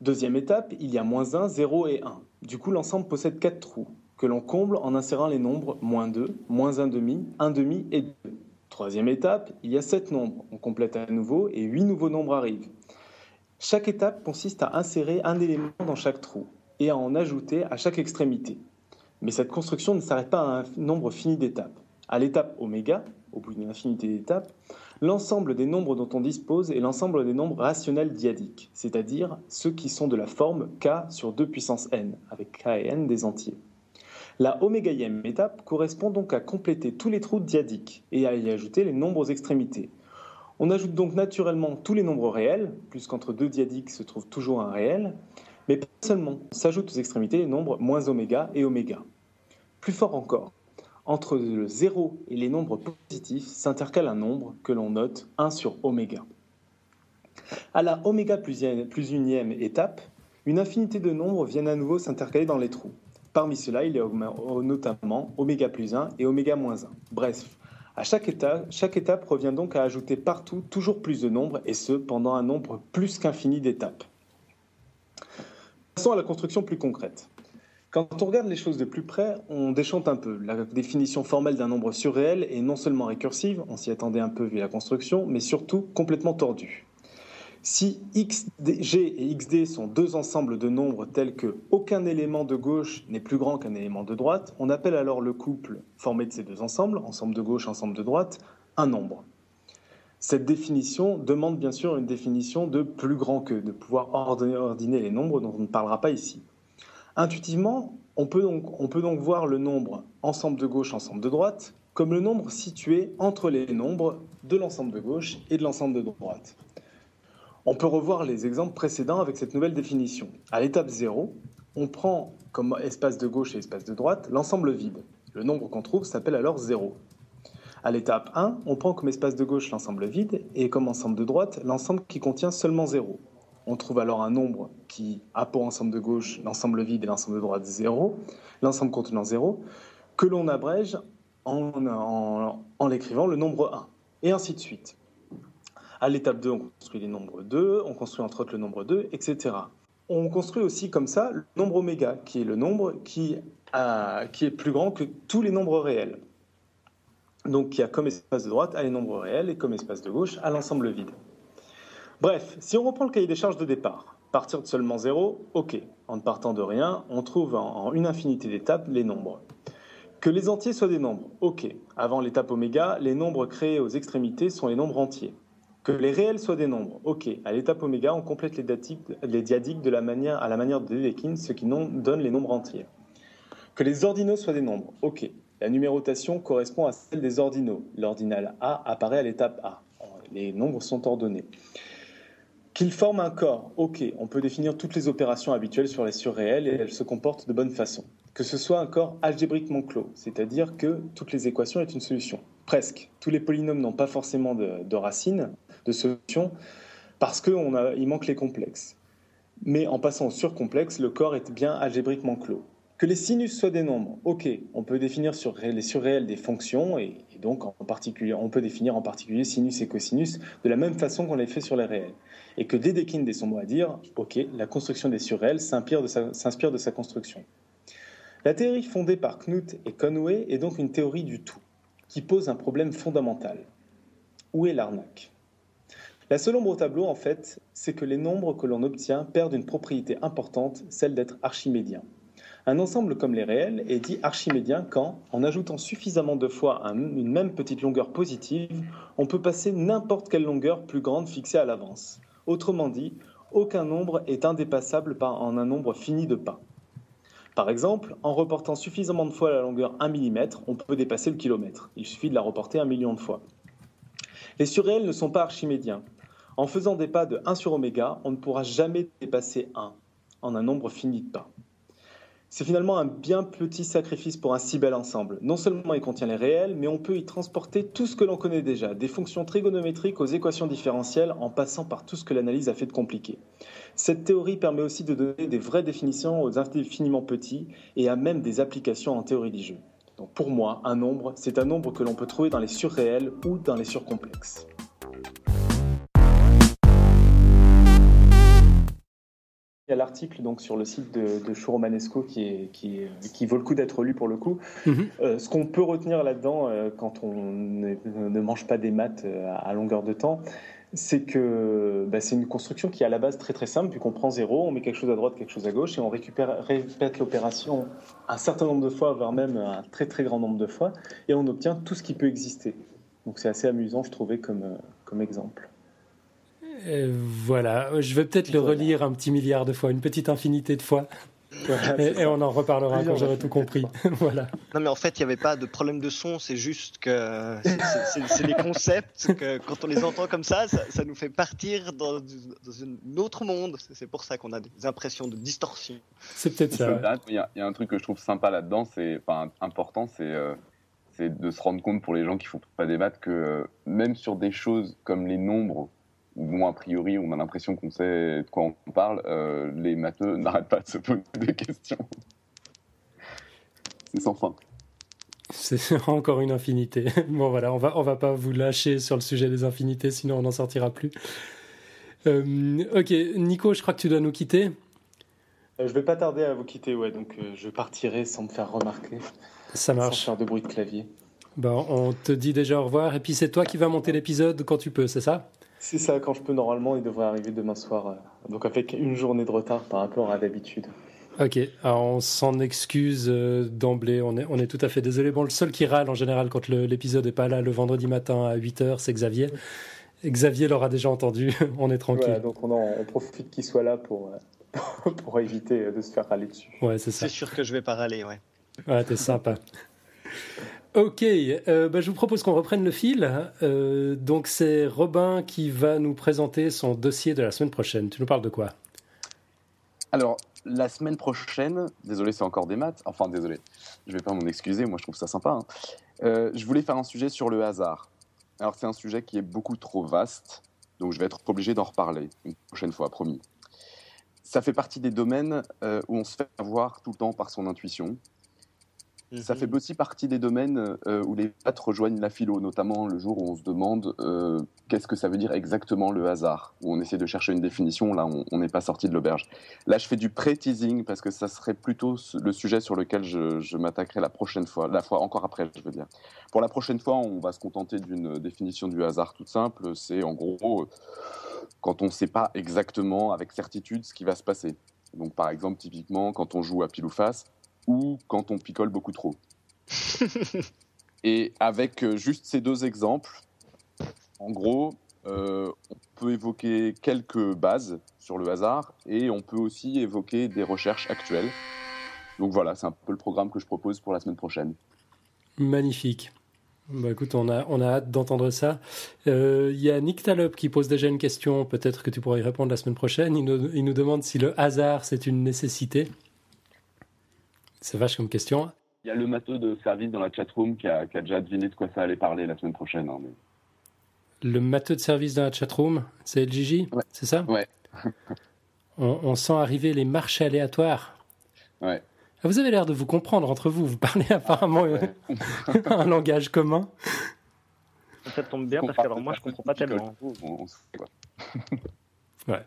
Deuxième étape, il y a moins 1, 0 et 1. Du coup, l'ensemble possède 4 trous que l'on comble en insérant les nombres moins 2, moins 1 demi, 1 demi et 2. Troisième étape, il y a 7 nombres. On complète à nouveau et 8 nouveaux nombres arrivent. Chaque étape consiste à insérer un élément dans chaque trou et à en ajouter à chaque extrémité. Mais cette construction ne s'arrête pas à un nombre fini d'étapes. À l'étape oméga, au bout d'une infinité d'étapes, l'ensemble des nombres dont on dispose est l'ensemble des nombres rationnels diadiques, c'est-à-dire ceux qui sont de la forme k sur 2 puissance n, avec k et n des entiers. La omégaïème étape correspond donc à compléter tous les trous diadiques et à y ajouter les nombres aux extrémités. On ajoute donc naturellement tous les nombres réels, puisqu'entre deux diadiques se trouve toujours un réel, mais pas seulement, on s'ajoute aux extrémités les nombres moins oméga et oméga. Plus fort encore, entre le 0 et les nombres positifs s'intercale un nombre que l'on note 1 sur oméga. À la oméga plus unième étape, une infinité de nombres viennent à nouveau s'intercaler dans les trous. Parmi ceux-là, il y a notamment oméga plus 1 et oméga moins 1. Bref, à chaque étape, chaque étape revient donc à ajouter partout toujours plus de nombres, et ce, pendant un nombre plus qu'infini d'étapes. Passons à la construction plus concrète. Quand on regarde les choses de plus près, on déchante un peu. La définition formelle d'un nombre surréel est non seulement récursive, on s'y attendait un peu vu la construction, mais surtout complètement tordue. Si xg et xd sont deux ensembles de nombres tels que aucun élément de gauche n'est plus grand qu'un élément de droite, on appelle alors le couple formé de ces deux ensembles, ensemble de gauche, ensemble de droite, un nombre. Cette définition demande bien sûr une définition de plus grand que, de pouvoir ordonner les nombres dont on ne parlera pas ici. Intuitivement, on peut donc voir le nombre ensemble de gauche, ensemble de droite, comme le nombre situé entre les nombres de l'ensemble de gauche et de l'ensemble de droite. On peut revoir les exemples précédents avec cette nouvelle définition. À l'étape 0, on prend comme espace de gauche et espace de droite l'ensemble vide. Le nombre qu'on trouve s'appelle alors 0. À l'étape 1, on prend comme espace de gauche l'ensemble vide et comme ensemble de droite l'ensemble qui contient seulement 0. On trouve alors un nombre qui a pour ensemble de gauche l'ensemble vide et l'ensemble de droite 0, l'ensemble contenant 0, que l'on abrège en, l'écrivant le nombre 1, et ainsi de suite. À l'étape 2, on construit les nombres 2, on construit entre autres le nombre 2, etc. On construit aussi comme ça le nombre oméga, qui est le nombre qui, est plus grand que tous les nombres réels. Donc qui a comme espace de droite à les nombres réels et comme espace de gauche à l'ensemble vide. Bref, si on reprend le cahier des charges de départ, partir de seulement 0, ok. En ne partant de rien, on trouve en une infinité d'étapes les nombres. Que les entiers soient des nombres, ok. Avant l'étape oméga, les nombres créés aux extrémités sont les nombres entiers. Que les réels soient des nombres. Ok, à l'étape oméga, on complète les, diadiques de la manière, à la manière de Dedekind, ce qui donne les nombres entiers. Que les ordinaux soient des nombres. Ok, la numérotation correspond à celle des ordinaux. L'ordinal A apparaît à l'étape A. Les nombres sont ordonnés. Qu'ils forment un corps. Ok, on peut définir toutes les opérations habituelles sur les surréels et elles se comportent de bonne façon. Que ce soit un corps algébriquement clos, c'est-à-dire que toutes les équations est une solution. Presque. Tous les polynômes n'ont pas forcément de racines, de solutions parce qu'il manque les complexes. Mais en passant au surcomplexe, le corps est bien algébriquement clos. Que les sinus soient des nombres, ok, on peut définir sur les surréels des fonctions et, donc en particulier, on peut définir en particulier sinus et cosinus de la même façon qu'on l'a fait sur les réels. Et que Dedekind ait son mot à dire, ok, la construction des surréels s'inspire de, s'inspire de sa construction. La théorie fondée par Knut et Conway est donc une théorie du tout, qui pose un problème fondamental. Où est l'arnaque? La seule ombre au tableau, en fait, c'est que les nombres que l'on obtient perdent une propriété importante, celle d'être archimédien. Un ensemble comme les réels est dit archimédien quand, en ajoutant suffisamment de fois une même petite longueur positive, on peut passer n'importe quelle longueur plus grande fixée à l'avance. Autrement dit, aucun nombre est indépassable en un nombre fini de pas. Par exemple, en reportant suffisamment de fois la longueur 1 mm, on peut dépasser le kilomètre. Il suffit de la reporter un million de fois. Les surréels ne sont pas archimédiens. En faisant des pas de 1 sur oméga, on ne pourra jamais dépasser 1 en un nombre fini de pas. C'est finalement un bien petit sacrifice pour un si bel ensemble. Non seulement il contient les réels, mais on peut y transporter tout ce que l'on connaît déjà, des fonctions trigonométriques aux équations différentielles en passant par tout ce que l'analyse a fait de compliqué. Cette théorie permet aussi de donner des vraies définitions aux infiniment petits et à même des applications en théorie du jeu. Donc pour moi, un nombre, c'est un nombre que l'on peut trouver dans les surréels ou dans les surcomplexes. Il y a l'article donc sur le site de, de Chouromanesco qui, est, qui, qui, vaut le coup d'être lu pour le coup. Mhm. Euh, ce qu'on peut retenir là-dedans euh, quand on ne, ne, mange pas des maths euh, à longueur de temps, c'est que bah, c'est une construction qui est à la base très très simple, puis qu'on prend zéro, on met quelque chose à droite, quelque chose à gauche, et on récupère, répète l'opération un certain nombre de fois, voire même un très très grand nombre de fois, et on obtient tout ce qui peut exister. Donc c'est assez amusant, je trouvais, comme, comme exemple. Et voilà, je vais peut-être le relire un petit milliard de fois, une petite infinité de fois. Et, et, on en reparlera quand j'aurai tout compris. voilà. Non, mais en fait, il n'y avait pas de problème de son, c'est juste que c'est les concepts que quand on les entend comme ça, ça, ça nous fait partir dans, dans, un autre monde. C'est pour ça qu'on a des impressions de distorsion. C'est peut-être ça. Il y, a, il y, a un truc que je trouve sympa là-dedans, c'est enfin important, c'est euh, de se rendre compte pour les gens qui font pas des maths que euh, même sur des choses comme les nombres ou a priori on a l'impression qu'on sait de quoi on parle, euh, les matheux n'arrêtent pas de se poser des questions. C'est sans fin. C'est encore une infinité. Bon voilà, on va on va pas vous lâcher sur le sujet des infinités, sinon on n'en sortira plus. Euh, ok, Nico, je crois que tu dois nous quitter. Euh, je vais pas tarder à vous quitter, ouais, donc euh, je partirai sans me faire remarquer. Ça marche. Sans faire de bruit de clavier. Bon, on te dit déjà au revoir, et puis c'est toi qui vas monter l'épisode quand tu peux, c'est ça? C'est ça, quand je peux, normalement, il devrait arriver demain soir. Donc avec une journée de retard par rapport à d'habitude. Ok, alors on s'en excuse euh, d'emblée, on est, on est tout à fait désolé. Bon, le seul qui râle en général quand l'épisode n'est pas là le vendredi matin à 8h, c'est Xavier. Xavier l'aura déjà entendu, on est tranquille. Voilà, donc on, en, on profite qu'il soit là pour, pour éviter de se faire râler dessus. Ouais, c'est ça. C'est sûr que je vais pas râler, ouais. Ouais, t'es sympa. Ok, euh, bah, je vous propose qu'on reprenne le fil. Euh, donc c'est Robin qui va nous présenter son dossier de la semaine prochaine. Tu nous parles de quoi? Alors, la semaine prochaine, désolé c'est encore des maths, enfin désolé, je vais pas m'en excuser, moi je trouve ça sympa. Hein. Euh, je voulais faire un sujet sur le hasard. Alors c'est un sujet qui est beaucoup trop vaste, donc je vais être obligé d'en reparler une prochaine fois, promis. Ça fait partie des domaines où on se fait avoir tout le temps par son intuition, ça Mhm. fait aussi partie des domaines euh, où les maths rejoignent la philo, notamment le jour où on se demande euh, qu'est-ce que ça veut dire exactement le hasard, où on essaie de chercher une définition, là on n'est pas sorti de l'auberge. Là je fais du pré-teasing parce que ça serait plutôt le sujet sur lequel je, je m'attaquerai la prochaine fois, la fois encore après je veux dire. Pour la prochaine fois on va se contenter d'une définition du hasard toute simple, c'est en gros quand on ne sait pas exactement avec certitude ce qui va se passer. Donc par exemple typiquement quand on joue à pile ou face, ou quand on picole beaucoup trop. Et avec euh, juste ces deux exemples, en gros, euh, on peut évoquer quelques bases sur le hasard et on peut aussi évoquer des recherches actuelles. Donc voilà, c'est un peu le programme que je propose pour la semaine prochaine. Magnifique. Bah écoute, on a, on a hâte d'entendre ça. Il euh, y a Nick Talop qui pose déjà une question, peut-être que tu pourrais y répondre la semaine prochaine. Il nous, il nous demande si le hasard c'est une nécessité. C'est vache comme question. Il y a le matheux de service dans la chatroom qui a, qui a déjà deviné de quoi ça allait parler la semaine prochaine. Hein, mais... Le matheux de service dans la chatroom, c'est LGJ ouais. C'est ça Ouais. on, on, sent arriver les marchés aléatoires. Ouais. Vous avez l'air de vous comprendre entre vous. Vous parlez apparemment ouais. un langage commun. Ça tombe bien parce que alors moi je comprends pas tellement. On, on ouais.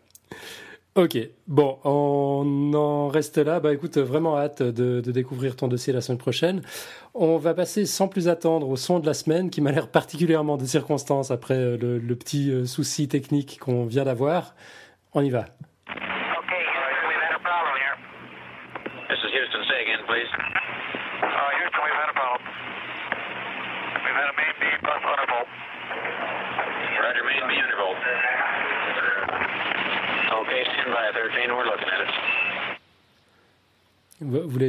Ok, bon, on en reste là. Bah écoute, vraiment hâte de, de, découvrir ton dossier la semaine prochaine. On va passer sans plus attendre au son de la semaine qui m'a l'air particulièrement de circonstance après le, le petit euh, souci technique qu'on vient d'avoir. On y va.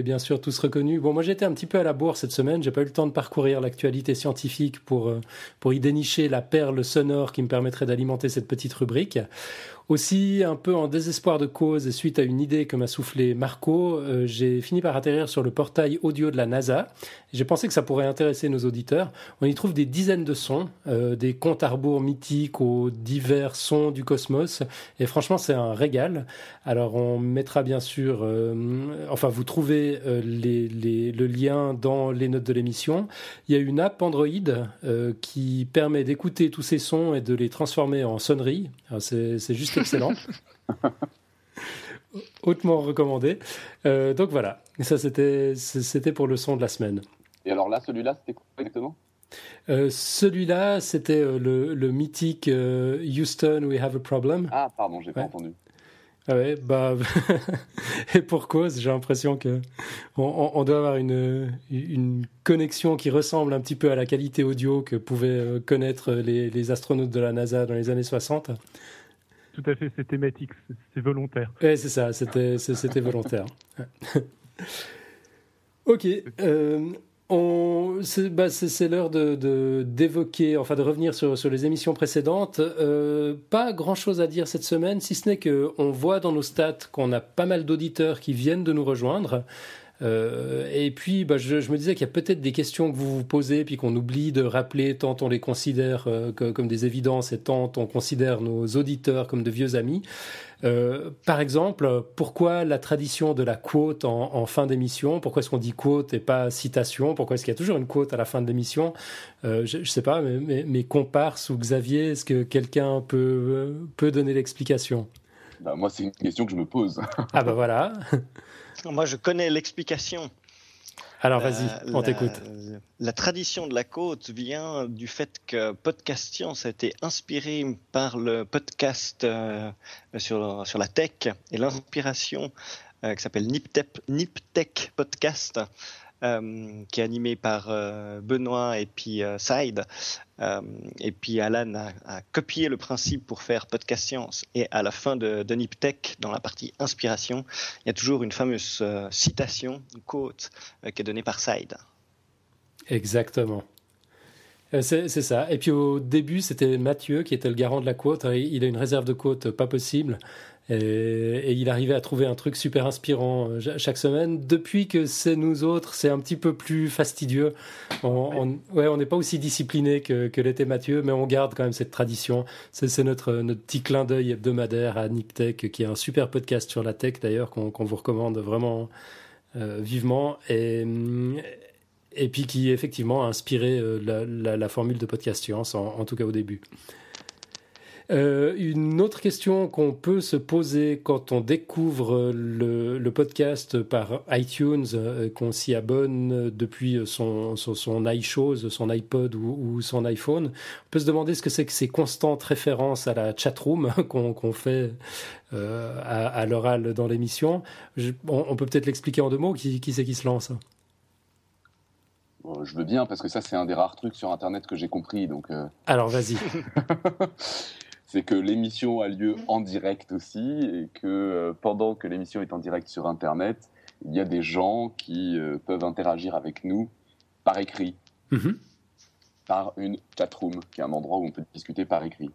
Bien sûr tous reconnu. Bon, moi j'étais un petit peu à la bourre cette semaine. J'ai pas eu le temps de parcourir l'actualité scientifique pour pour y dénicher la perle sonore qui me permettrait d'alimenter cette petite rubrique. Aussi, un peu en désespoir de cause et suite à une idée que m'a soufflé Marco, euh, j'ai fini par atterrir sur le portail audio de la NASA. J'ai pensé que ça pourrait intéresser nos auditeurs. On y trouve des dizaines de sons, euh, des comptes à rebours mythiques aux divers sons du cosmos. Et franchement, c'est un régal. Alors, on mettra bien sûr, euh, enfin, vous les, le lien dans les notes de l'émission. Il y a une app Android qui permet d'écouter tous ces sons et de les transformer en sonnerie. C'est juste excellent. Hautement recommandé. donc voilà, ça c'était pour le son de la semaine. Et alors là, celui-là, c'était quoi exactement? Euh, celui-là, c'était euh, le, mythique euh, Houston, we have a problem. Ah, pardon, j'ai pas entendu. Ah ouais, bah, et pour cause, j'ai l'impression que on, doit avoir une, une connexion qui ressemble un petit peu à la qualité audio que pouvaient connaître les, les astronautes de la NASA dans les années 60. Tout à fait, c'est thématique, c'est volontaire. C'est ça, c'était volontaire. ok. Euh, bah, c'est l'heure de d'évoquer, enfin de revenir sur, sur les émissions précédentes. Euh, pas grand chose à dire cette semaine, si ce n'est qu'on voit dans nos stats qu'on a pas mal d'auditeurs qui viennent de nous rejoindre. Euh, et puis, bah, je, me disais qu'il y a peut-être des questions que vous vous posez, puis qu'on oublie de rappeler tant on les considère euh, comme des évidences et tant on considère nos auditeurs comme de vieux amis. Euh, par exemple, pourquoi la tradition de la quote en, fin d'émission? Pourquoi est-ce qu'on dit quote et pas citation? Pourquoi est-ce qu'il y a toujours une quote à la fin de l'émission? Euh, Je ne sais pas, mais, mais, comparse ou Xavier, est-ce que quelqu'un peut, peut donner l'explication? Bah, Moi, c'est une question que je me pose. ah ben voilà Moi, je connais l'explication. Alors vas-y, on t'écoute. La tradition de la côte vient du fait que Podcast Science a été inspiré par le podcast euh, sur, sur la tech et l'inspiration euh, qui s'appelle Nip Podcast euh, qui est animé par euh, Benoît et puis euh, Side. et puis Alan a, copié le principe pour faire podcast science. Et à la fin de, de Niptech, dans la partie inspiration, il y a toujours une fameuse citation, une quote, qui est donnée par Side. Exactement. C'est ça. Et puis au début, c'était Mathieu qui était le garant de la quote. Il a une réserve de quote pas possible. Et, il arrivait à trouver un truc super inspirant euh, chaque semaine. Depuis que c'est nous autres, c'est un petit peu plus fastidieux. On, ouais, on n'est pas aussi discipliné que, que l'était Mathieu, mais on garde quand même cette tradition. C'est notre, notre petit clin d'œil hebdomadaire à NipTech, qui est un super podcast sur la tech d'ailleurs, qu'on vous recommande vraiment euh, vivement. Et, et puis qui effectivement a inspiré euh, la, la, formule de podcast science, en tout cas au début. Euh, une autre question qu'on peut se poser quand on découvre le, podcast par iTunes, euh, qu'on s'y abonne depuis son, son, iShows, son iPod ou, son iPhone, on peut se demander ce que c'est que ces constantes références à la chatroom qu'on fait euh, à, l'oral dans l'émission. On, peut peut-être l'expliquer en deux mots. Qui, qui c'est qui se lance? Je veux bien parce que ça c'est un des rares trucs sur internet que j'ai compris donc. Alors vas-y. c'est que l'émission a lieu en direct aussi et que euh, pendant que l'émission est en direct sur Internet, il y a des gens qui euh, peuvent interagir avec nous par écrit, mhm. par une chatroom, qui est un endroit où on peut discuter par écrit.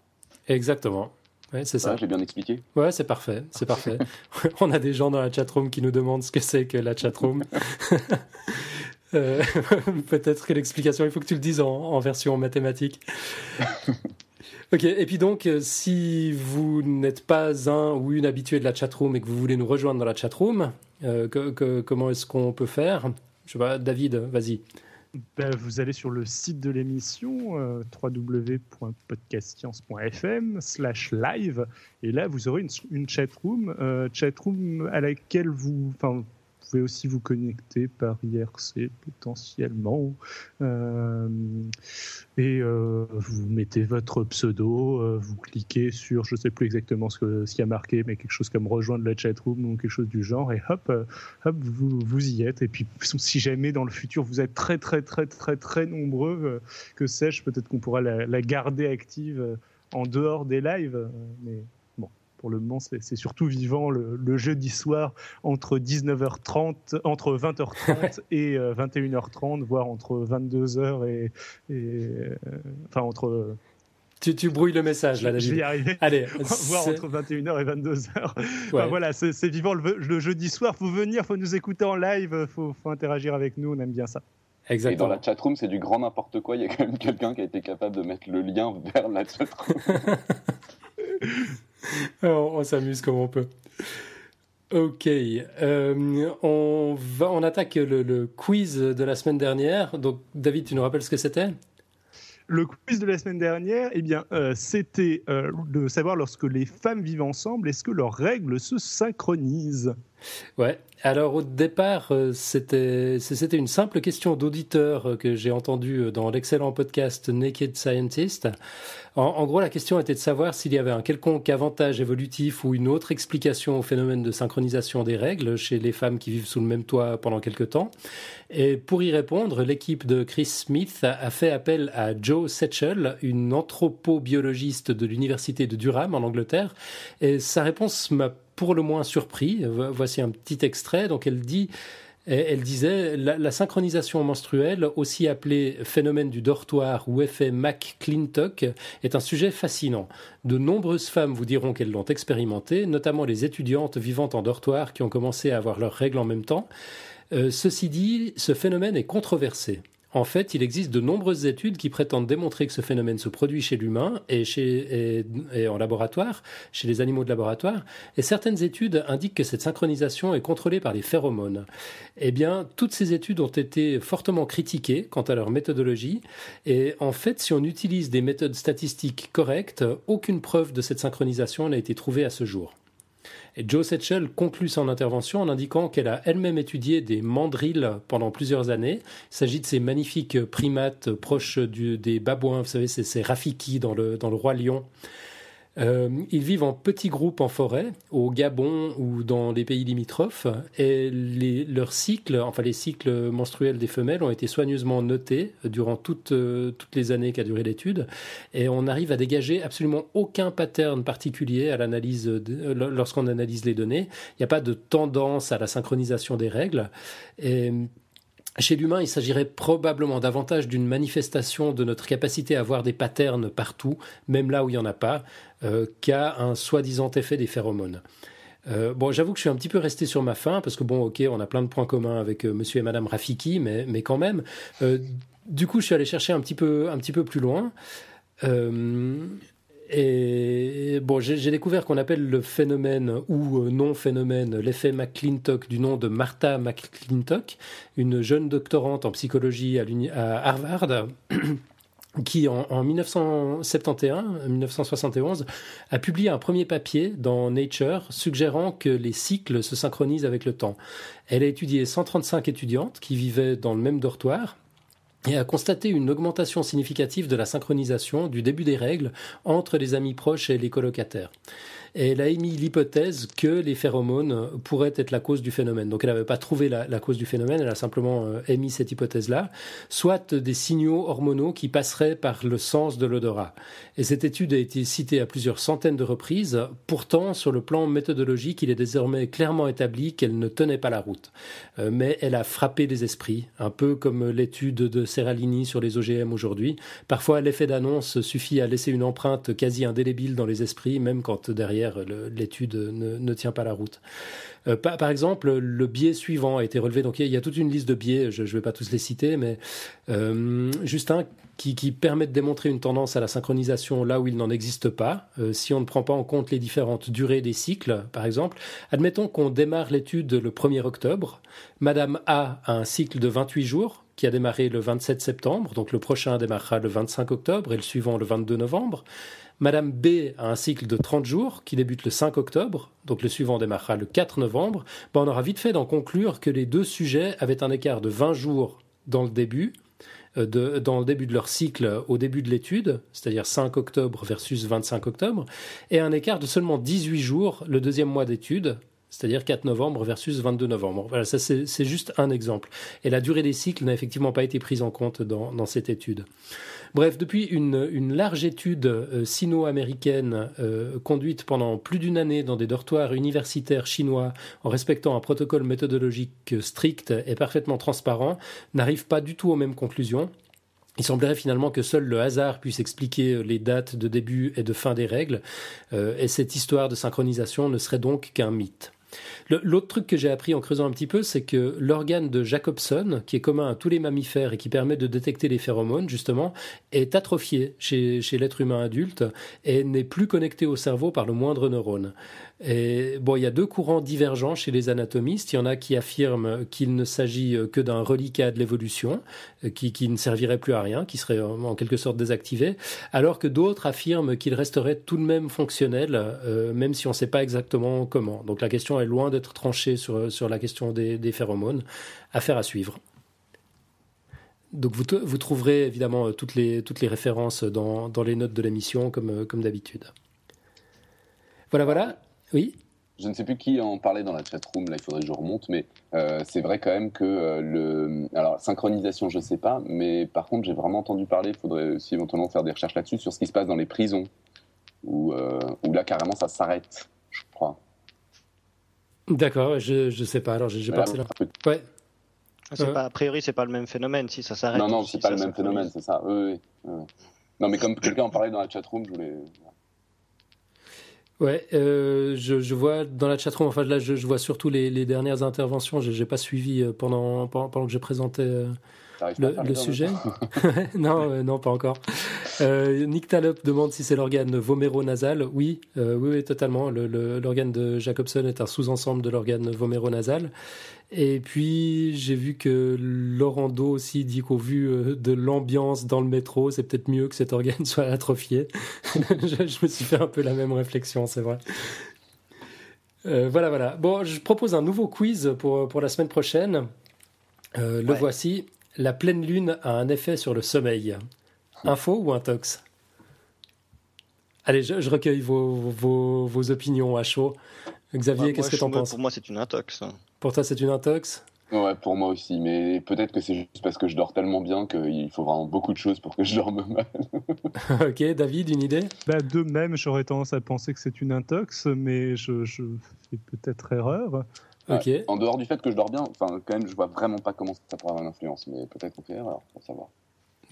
Exactement. Ouais, c'est ça. J'ai bien expliqué. Ouais, c'est parfait, c'est parfait. on a des gens dans la chatroom qui nous demandent ce que c'est que la chatroom. euh, Peut-être que l'explication, il faut que tu le dises en, en version mathématique. Ok, et puis donc, euh, si vous n'êtes pas un ou une habituée de la chatroom et que vous voulez nous rejoindre dans la chatroom, euh, comment est-ce qu'on peut faire? Je sais pas, David, vas-y. Ben, vous allez sur le site de l'émission euh, www.podcastscience.fm slash live et là vous aurez une, une chatroom, euh, chatroom à laquelle vous pouvez aussi vous connecter par IRC potentiellement. Euh, et euh, vous mettez votre pseudo, euh, vous cliquez sur, je ne sais plus exactement ce qu'il y a marqué, mais quelque chose comme rejoindre la chatroom ou quelque chose du genre, et hop, hop vous, vous y êtes. Et puis si jamais dans le futur vous êtes très très très très très nombreux, que sais-je, peut-être qu'on pourra la, garder active en dehors des lives. Pour le moment, c'est surtout vivant le, jeudi soir entre 19h30, entre 20h30 et 21h30, euh, voire entre 22h et, euh, enfin entre tu, tu, brouilles le message là, David. Je vais y arriver. Allez, voir entre 21h et 22h. voilà, c'est vivant le, jeudi soir. Faut venir, faut nous écouter en live, faut, faut interagir avec nous. On aime bien ça. Exactement. Et dans la chatroom, c'est du grand n'importe quoi. Il y a quand même quelqu'un qui a été capable de mettre le lien vers la chatroom. on, s'amuse comme on peut. Ok, euh, on, va, on attaque le, le, quiz de la semaine dernière. Donc, David, tu nous rappelles ce que c'était? Le quiz de la semaine dernière, eh bien, euh, c'était euh, de savoir lorsque les femmes vivent ensemble, est-ce que leurs règles se synchronisent? Ouais. Alors au départ, euh, c'était une simple question d'auditeur que j'ai entendue dans l'excellent podcast Naked Scientist. En, gros, la question était de savoir s'il y avait un quelconque avantage évolutif ou une autre explication au phénomène de synchronisation des règles chez les femmes qui vivent sous le même toit pendant quelque temps. Et pour y répondre, l'équipe de Chris Smith a fait appel à Joe Setchell, une anthropobiologiste de l'université de Durham en Angleterre. Et sa réponse m'a pour le moins surpris. Voici un petit extrait. Donc elle dit elle disait la, synchronisation menstruelle, aussi appelée phénomène du dortoir ou effet McClintock, est un sujet fascinant. De nombreuses femmes vous diront qu'elles l'ont expérimenté, notamment les étudiantes vivant en dortoir qui ont commencé à avoir leurs règles en même temps. Euh, ceci dit, ce phénomène est controversé. En fait, il existe de nombreuses études qui prétendent démontrer que ce phénomène se produit chez l'humain et, en laboratoire, chez les animaux de laboratoire, et certaines études indiquent que cette synchronisation est contrôlée par les phéromones. Eh bien, toutes ces études ont été fortement critiquées quant à leur méthodologie, et en fait, si on utilise des méthodes statistiques correctes, aucune preuve de cette synchronisation n'a été trouvée à ce jour. Et Joe Setchell conclut son intervention en indiquant qu'elle a elle-même étudié des mandrilles pendant plusieurs années. Il s'agit de ces magnifiques primates proches des babouins, vous savez, c'est ces rafiki dans le, dans le roi lion. Euh, ils vivent en petits groupes en forêt, au Gabon ou dans les pays limitrophes, et leurs cycles, enfin les cycles menstruels des femelles, ont été soigneusement notés durant toutes, euh, toutes les années qu'a duré l'étude, et on arrive à dégager absolument aucun pattern particulier à l'analyse lorsqu'on analyse les données. Il n'y a pas de tendance à la synchronisation des règles. Et chez l'humain, il s'agirait probablement davantage d'une manifestation de notre capacité à voir des patterns partout, même là où il n'y en a pas, euh, qu'à un soi-disant effet des phéromones. Euh, bon, j'avoue que je suis un petit peu resté sur ma faim, parce que bon, ok, on a plein de points communs avec euh, monsieur et madame Rafiki, mais, quand même. du coup, je suis allé chercher un petit peu, un petit peu plus loin. Et bon, j'ai découvert qu'on appelle le phénomène ou euh, non-phénomène l'effet McClintock du nom de Martha McClintock, une jeune doctorante en psychologie à, Harvard. qui en, 1971-1971 a publié un premier papier dans Nature suggérant que les cycles se synchronisent avec le temps. Elle a étudié 135 étudiantes qui vivaient dans le même dortoir et a constaté une augmentation significative de la synchronisation du début des règles entre les amis proches et les colocataires elle a émis l'hypothèse que les phéromones pourraient être la cause du phénomène. Donc elle n'avait pas trouvé la, cause du phénomène, elle a simplement euh, émis cette hypothèse-là, soit des signaux hormonaux qui passeraient par le sens de l'odorat. Et cette étude a été citée à plusieurs centaines de reprises. Pourtant, sur le plan méthodologique, il est désormais clairement établi qu'elle ne tenait pas la route. Euh, mais elle a frappé les esprits, un peu comme l'étude de Serralini sur les OGM aujourd'hui. Parfois, l'effet d'annonce suffit à laisser une empreinte quasi indélébile dans les esprits, même quand derrière l'étude ne, tient pas la route. Euh, par, exemple, le biais suivant a été relevé. Donc il y, a toute une liste de biais, je ne vais pas tous les citer, mais euh, juste un qui, permet de démontrer une tendance à la synchronisation là où il n'en existe pas, euh, si on ne prend pas en compte les différentes durées des cycles, par exemple. Admettons qu'on démarre l'étude le 1er octobre. Madame A a un cycle de 28 jours qui a démarré le 27 septembre, donc le prochain démarrera le 25 octobre et le suivant le 22 novembre. Madame B a un cycle de 30 jours qui débute le 5 octobre, donc le suivant démarrera le 4 novembre. Ben, on aura vite fait d'en conclure que les deux sujets avaient un écart de 20 jours dans le début, euh, de, dans le début de leur cycle au début de l'étude, c'est-à-dire 5 octobre versus 25 octobre, et un écart de seulement 18 jours le deuxième mois d'étude, c'est-à-dire 4 novembre versus 22 novembre. Voilà, ça c'est juste un exemple. Et la durée des cycles n'a effectivement pas été prise en compte dans cette étude. Bref, depuis une, large étude euh, sino-américaine euh, conduite pendant plus d'une année dans des dortoirs universitaires chinois en respectant un protocole méthodologique strict et parfaitement transparent, n'arrive pas du tout aux mêmes conclusions. Il semblerait finalement que seul le hasard puisse expliquer les dates de début et de fin des règles, euh, et cette histoire de synchronisation ne serait donc qu'un mythe. L'autre truc que j'ai appris en creusant un petit peu, c'est que l'organe de Jacobson, qui est commun à tous les mammifères et qui permet de détecter les phéromones, justement, est atrophié chez, l'être humain adulte et n'est plus connecté au cerveau par le moindre neurone. Bon, il y a deux courants divergents chez les anatomistes. Il y en a qui affirment qu'il ne s'agit que d'un reliquat de l'évolution, qui, qui, ne servirait plus à rien, qui serait en quelque sorte désactivé, alors que d'autres affirment qu'il resterait tout de même fonctionnel, euh, même si on ne sait pas exactement comment. Donc la question est loin d'être tranchée sur, sur la question des, des phéromones. Affaire à suivre. Donc vous, vous, trouverez évidemment toutes les, toutes les références dans, dans les notes de l'émission, comme, comme d'habitude. Voilà, voilà. Oui? Je ne sais plus qui en parlait dans la chatroom, là il faudrait que je remonte, mais euh, c'est vrai quand même que euh, le. Alors, synchronisation, je ne sais pas, mais par contre, j'ai vraiment entendu parler, il faudrait aussi éventuellement faire des recherches là-dessus, sur ce qui se passe dans les prisons, où, euh, où là carrément ça s'arrête, je crois. D'accord, je ne sais pas, alors j'ai passé là. Ouais. C'est Euh. pas, a priori, c'est pas le même phénomène si ça s'arrête. Non, non, ou si c'est pas ça le même phénomène, c'est ça. Oui, oui, oui, oui. Non, mais comme quelqu'un en parlait dans la chatroom, je voulais. Ouais, euh, je, je vois dans la chatroom, enfin là, je, je vois surtout les, les dernières interventions. Je n'ai pas suivi euh, pendant, pendant, pendant que je présentais le, sujet. temps non, euh, non, pas encore. Euh, Nick Talop demande si c'est l'organe voméronasal. Oui, euh, oui, oui, totalement. Le- le- L'organe de Jacobson est un sous-ensemble de l'organe voméronasal. Et puis, j'ai vu que Laurent Do aussi dit qu'au vu euh, de l'ambiance dans le métro, c'est peut-être mieux que cet organe soit atrophié. je, je me suis fait un peu la même réflexion, c'est vrai. Euh, voilà, voilà. Bon, je propose un nouveau quiz pour, pour la semaine prochaine. Euh, le Ouais. voici. La pleine lune a un effet sur le sommeil. Info ou intox? Allez, je, je recueille vos, vos, vos opinions à chaud. Xavier, Moi, qu'est-ce que t'en penses? Pour moi, c'est une intox. Pour toi, c'est une intox? Ouais, pour moi aussi, mais peut-être que c'est juste parce que je dors tellement bien qu'il faut vraiment beaucoup de choses pour que je dorme mal. Ok, David, une idée? Bah, de même, j'aurais tendance à penser que c'est une intox, mais je, je fais peut-être erreur. Ok. En dehors du fait que je dors bien, enfin, quand même, je vois vraiment pas comment ça pourrait avoir une influence, mais peut-être qu'on fait erreur, pour savoir.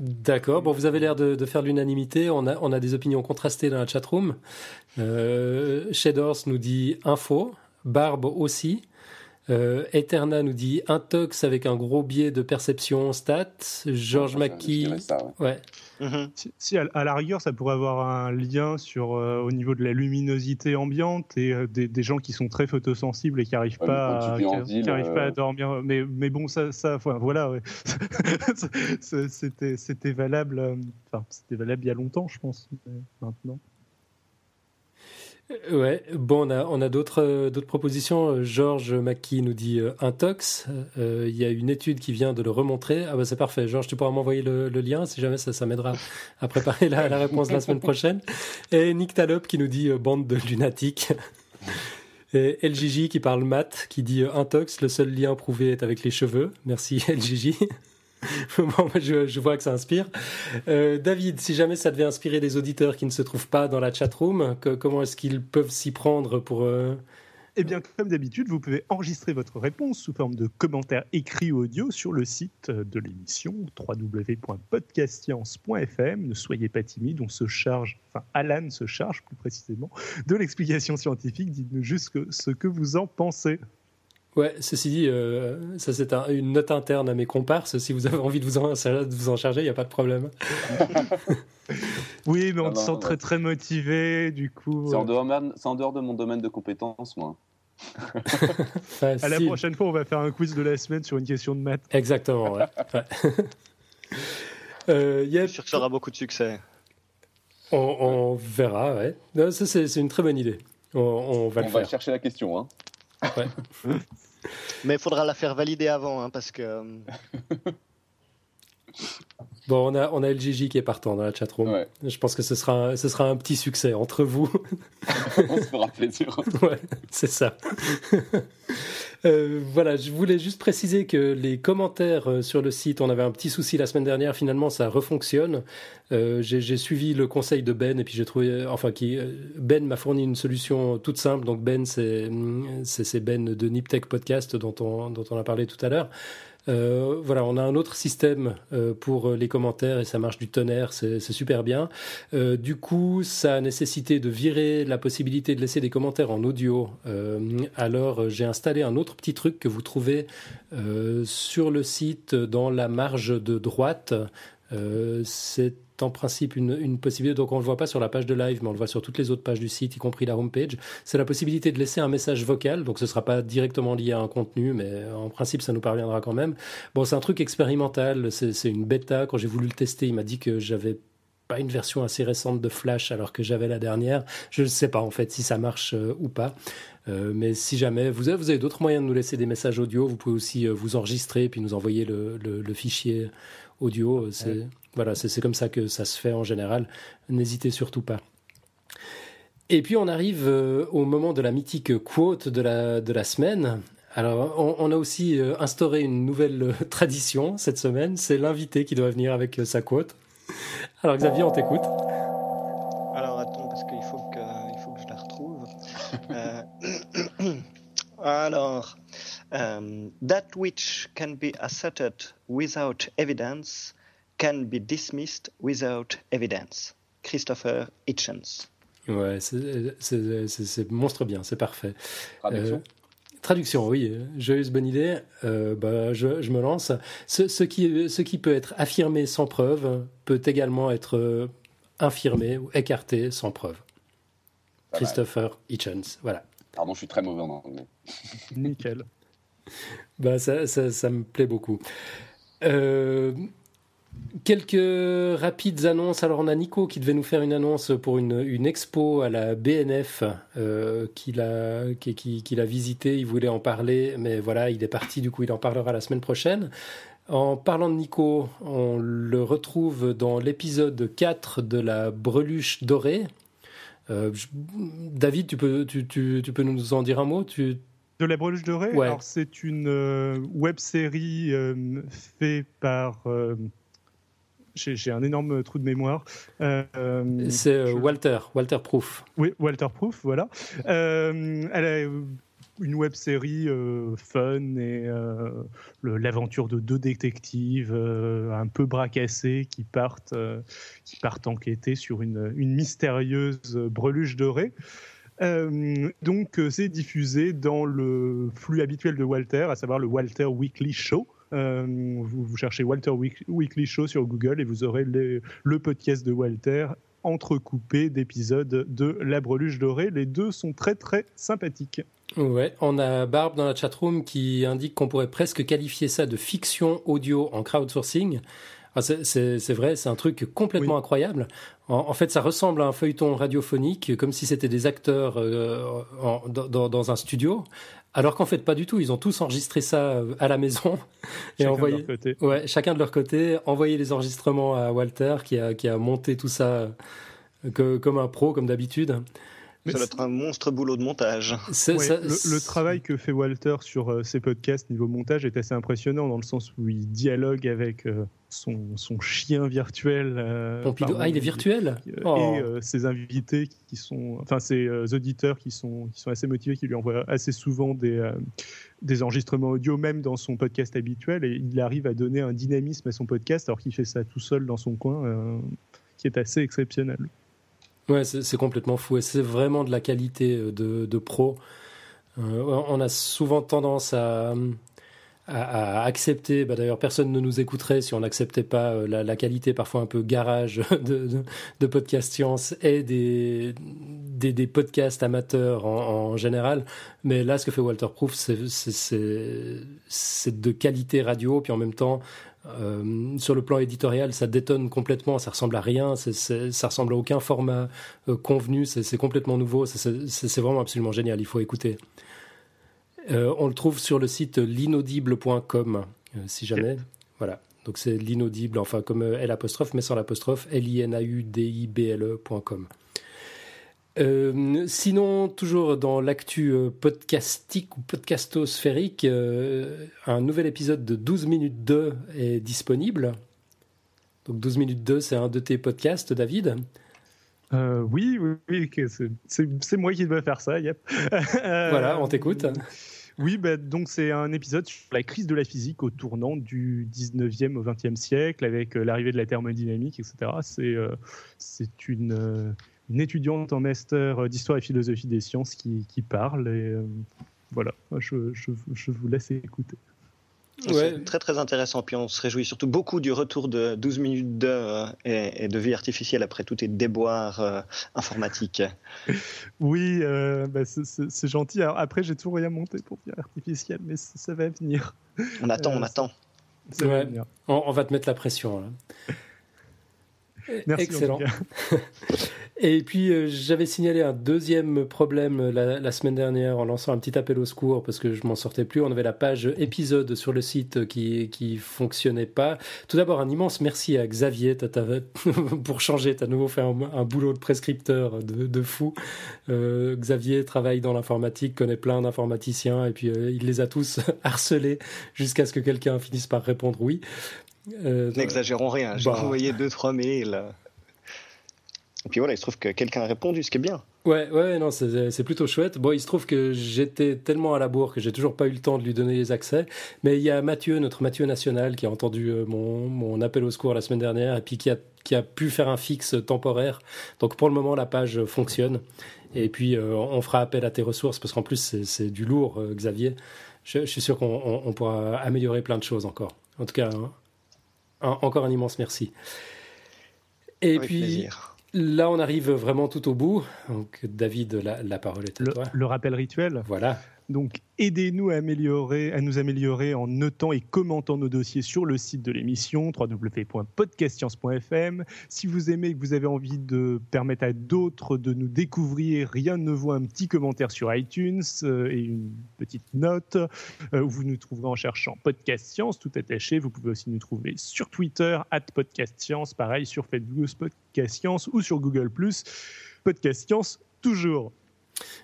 D'accord. Bon, vous avez l'air de, de faire l'unanimité. On a, on a des opinions contrastées dans la chatroom. Euh, Shadors nous dit info. Barbe aussi. Euh, Eterna nous dit intox avec un gros biais de perception stat. George ça, ouais. Ouais. Mhm. Si, si, à, à la rigueur, ça pourrait avoir un lien sur, euh, au niveau de la luminosité ambiante et euh, des, des gens qui sont très photosensibles et qui n'arrivent Ouais, pas, à- qui- ville, euh, pas à dormir. Mais, mais bon, ça, voilà, ouais. C'était, c'était valable. euh, Enfin, c'était valable il y a longtemps, je pense. mais maintenant. Ouais, bon, on a, on a d'autres euh, propositions. Euh, Georges Mackey nous dit euh, intox. Il y a une étude qui vient de le remontrer. Ah bah c'est parfait. Georges, tu pourras m'envoyer le, lien si jamais ça, m'aidera à préparer la, réponse la semaine prochaine. Et Nick Talop qui nous dit bande de lunatiques. Et LGJ qui parle maths, qui dit intox, le seul lien prouvé est avec les cheveux. Merci LGJ. je, vois que ça inspire. Euh, David, si jamais ça devait inspirer les auditeurs qui ne se trouvent pas dans la chatroom, que- comment est-ce qu'ils peuvent s'y prendre pour... euh, Eh bien, comme d'habitude, vous pouvez enregistrer votre réponse sous forme de commentaire écrit ou audio sur le site de l'émission www.podcastscience.fm. Ne soyez pas timide, on se charge, enfin Alan se charge plus précisément de l'explication scientifique. Dites-nous juste ce que vous en pensez. Ouais, ceci dit, euh, ça c'est un- une note interne à mes comparses. Si vous avez envie de vous en, de vous en charger, il n'y a pas de problème. Oui, mais on Ah te non, sent ouais. très très motivé, du coup. C'est en, euh, c'est en dehors de mon domaine de compétences, moi. à la prochaine fois, on va faire un quiz de la semaine sur une question de maths. Exactement, ouais. Ouais. Euh, Je suis sûr que ça aura beaucoup de succès. on, on verra, ouais. Non, ça, c'est c'est une très bonne idée. On, on va On le va faire. chercher la question, hein. Mais il faudra la faire valider avant, hein, parce que euh, Bon, on a, on a LGJ qui est partant dans la chatroom. Ouais. Je pense que ce sera, un, ce sera un petit succès entre vous. on se fera plaisir. Ouais, c'est ça. Euh, voilà, je voulais juste préciser que les commentaires euh, sur le site, on avait un petit souci la semaine dernière, finalement ça refonctionne. Euh, j'ai suivi le conseil de Ben et puis j'ai trouvé, enfin, qui, Ben m'a fourni une solution toute simple. Donc Ben, c'est Ben de Niptech Podcast dont on, dont on a parlé tout à l'heure. Euh, voilà, on a un autre système euh, pour les commentaires et ça marche du tonnerre, c'est super bien. du coup, ça a nécessité de virer la possibilité de laisser des commentaires en audio. alors, j'ai installé un autre petit truc que vous trouvez sur le site dans la marge de droite. C'est en principe une, possibilité, donc on ne le voit pas sur la page de live, mais on le voit sur toutes les autres pages du site, y compris la homepage, c'est la possibilité de laisser un message vocal, donc ce ne sera pas directement lié à un contenu, mais en principe ça nous parviendra quand même. Bon, c'est un truc expérimental, c'est une bêta, quand j'ai voulu le tester, il m'a dit que j'avais pas une version assez récente de Flash alors que j'avais la dernière. Je ne sais pas en fait si ça marche euh, ou pas. Euh, mais si jamais vous avez, d'autres moyens de nous laisser des messages audio, vous pouvez aussi euh, vous enregistrer et puis nous envoyer le fichier audio. C'est voilà, c'est comme ça que ça se fait en général. N'hésitez surtout pas. Et puis on arrive euh, au moment de la mythique quote de la, de la semaine. Alors on, a aussi euh, instauré une nouvelle euh, tradition cette semaine, c'est l'invité qui doit venir avec sa quote. Alors Xavier, on t'écoute. Alors attends, parce qu'il faut que, il faut que je la retrouve. alors, that which can be asserted without evidence can be dismissed without evidence. Christopher Hitchens. Ouais, c'est monstre bien, c'est parfait. Traduction? Euh, Traduction, oui, joyeuse bonne idée. Euh, bah, je, je, me lance. Ce, ce, qui, ce qui peut être affirmé sans preuve peut également être euh, infirmé ou écarté sans preuve. Christopher Hitchens, voilà. Pardon, je suis très mauvais en anglais. Nickel. Bah, ça, ça, ça, me plaît beaucoup. Euh, Quelques rapides annonces. Alors on a Nico qui devait nous faire une annonce pour une, une expo à la BNF euh, qu'il a, qu'il a visité. Il voulait en parler, mais voilà, il est parti. Du coup, il en parlera la semaine prochaine. En parlant de Nico, on le retrouve dans l'épisode 4 de la Breluche dorée. Euh, David, tu peux, tu, tu, tu, peux nous en dire un mot? Tu... De la Breluche dorée Alors c'est une euh, web série euh, faite par j'ai un énorme trou de mémoire. Euh, c'est euh, Walter, Walter Proof. Oui, Walter Proof, voilà. Euh, elle a une web série fun et l'aventure de deux détectives un peu bracassés qui partent, qui partent enquêter sur une, une mystérieuse breluche dorée. Donc c'est diffusé dans le flux habituel de Walter, à savoir le Walter Weekly Show. Euh, vous, cherchez Walter Weekly Show sur Google et vous aurez le podcast de Walter entrecoupé d'épisodes de La Breluche Dorée. Les deux sont très très sympathiques. Ouais, on a Barbe dans la chatroom qui indique qu'on pourrait presque qualifier ça de fiction audio en crowdsourcing. Ah, c'est vrai, c'est un truc complètement incroyable. En, fait, ça ressemble à un feuilleton radiophonique, comme si c'était des acteurs euh, dans, dans, un studio, alors qu'en fait, pas du tout. Ils ont tous enregistré ça euh, à la maison et chacun envoyé. De leur côté. Ouais, chacun de leur côté, envoyé les enregistrements à Walter qui a, qui a monté tout ça euh, comme un pro, comme d'habitude. Ça va être un monstre boulot de montage. le, travail que fait Walter sur euh, ses podcasts niveau montage est assez impressionnant dans le sens où il dialogue avec euh, son, son, chien virtuel. Euh, Pompidou. Ah, il est virtuel Et oh. ses invités qui sont. Enfin, ses auditeurs qui sont, qui sont assez motivés, qui lui envoient assez souvent des, des enregistrements audio, même dans son podcast habituel. Et il arrive à donner un dynamisme à son podcast alors qu'il fait ça tout seul dans son coin, qui est assez exceptionnel. Ouais, c'est complètement fou et c'est vraiment de la qualité euh, de, de pro. Euh, on a souvent tendance à, à, accepter, bah d'ailleurs personne ne nous écouterait si on n'acceptait pas euh, la, la, qualité parfois un peu garage de, de, de podcast science et des, des, des podcasts amateurs en, en, général. Mais là, ce que fait Walter Proof, c'est de qualité radio, puis en même temps, euh, sur le plan éditorial, ça détonne complètement, ça ressemble à rien, ça ressemble à aucun format euh, convenu, c'est complètement nouveau, c'est vraiment absolument génial, il faut écouter. Euh, on le trouve sur le site l'inaudible.com, si jamais. Voilà, donc c'est l'inaudible, enfin comme L apostrophe, mais sans l'apostrophe, L-I-N-A-U-D-I-B-L-E.com. Euh, sinon, toujours dans l'actu euh, podcastique ou podcastosphérique, euh, un nouvel épisode de 12 minutes 2 est disponible. Donc 12 minutes 2, c'est un de tes podcasts, David? Oui, oui, oui c'est moi qui dois faire ça, yep. voilà, on t'écoute. Oui, bah, donc c'est un épisode sur la crise de la physique au tournant du 19e au 20e siècle avec euh, l'arrivée de la thermodynamique, etc. C'est euh, euh, une étudiante en master d'histoire et philosophie des sciences qui, parle. Voilà, je vous laisse écouter. Ouais. C'est très très intéressant. Puis on se réjouit surtout beaucoup du retour de 12 minutes d'heure et, et de vie artificielle après tous tes déboires euh, informatiques. Oui, euh, bah, c'est- gentil. Alors, après, j'ai toujours rien monté pour dire artificiel, mais ça, va venir. On attend, Euh, on attend. Ça va Ouais. venir. On, on va te mettre la pression. Là. Merci. en Excellent. Et puis, euh, j'avais signalé un deuxième problème euh, la, la semaine dernière en lançant un petit appel au secours parce que je m'en sortais plus. On avait la page épisode sur le site qui qui fonctionnait pas. Tout d'abord, un immense merci à Xavier t'as- t'as- pour changer. Tu as nouveau fait un, un boulot de prescripteur de, de fou. Euh, Xavier travaille dans l'informatique, connaît plein d'informaticiens et puis euh, il les a tous harcelés jusqu'à ce que quelqu'un finisse par répondre oui. Euh, N'exagérons rien. J'ai Bah. envoyé deux trois mails. Et puis voilà, il se trouve que quelqu'un a répondu, ce qui est bien. Ouais, ouais, non, c'est plutôt chouette. Bon, il se trouve que j'étais tellement à la bourre que j'ai toujours pas eu le temps de lui donner les accès. Mais il y a Mathieu, notre Mathieu national, qui a entendu euh, mon, mon appel au secours la semaine dernière et puis qui a, qui a pu faire un fixe temporaire. Donc pour le moment, la page fonctionne. Et puis euh, on fera appel à tes ressources parce qu'en plus, c'est- du lourd, euh, Xavier. Je, je suis sûr qu'on on- on pourra améliorer plein de choses encore. En tout cas, hein, un- encore un immense merci. Et Avec puis. plaisir. Là, on arrive vraiment tout au bout. Donc, David, la, la parole est à Le, toi. le rappel rituel. Voilà. Donc, aidez-nous à, nous améliorer en notant et commentant nos dossiers sur le site de l'émission, www.podcastscience.fm. Si vous aimez et que vous avez envie de permettre à d'autres de nous découvrir, rien ne vaut un petit commentaire sur iTunes euh, et une petite note. euh, où vous nous trouverez en cherchant Podcast Science, tout attaché. Vous pouvez aussi nous trouver sur Twitter, at Podcast Science, pareil, sur Facebook, Podcast Science, ou sur Google+. Podcast Science, toujours.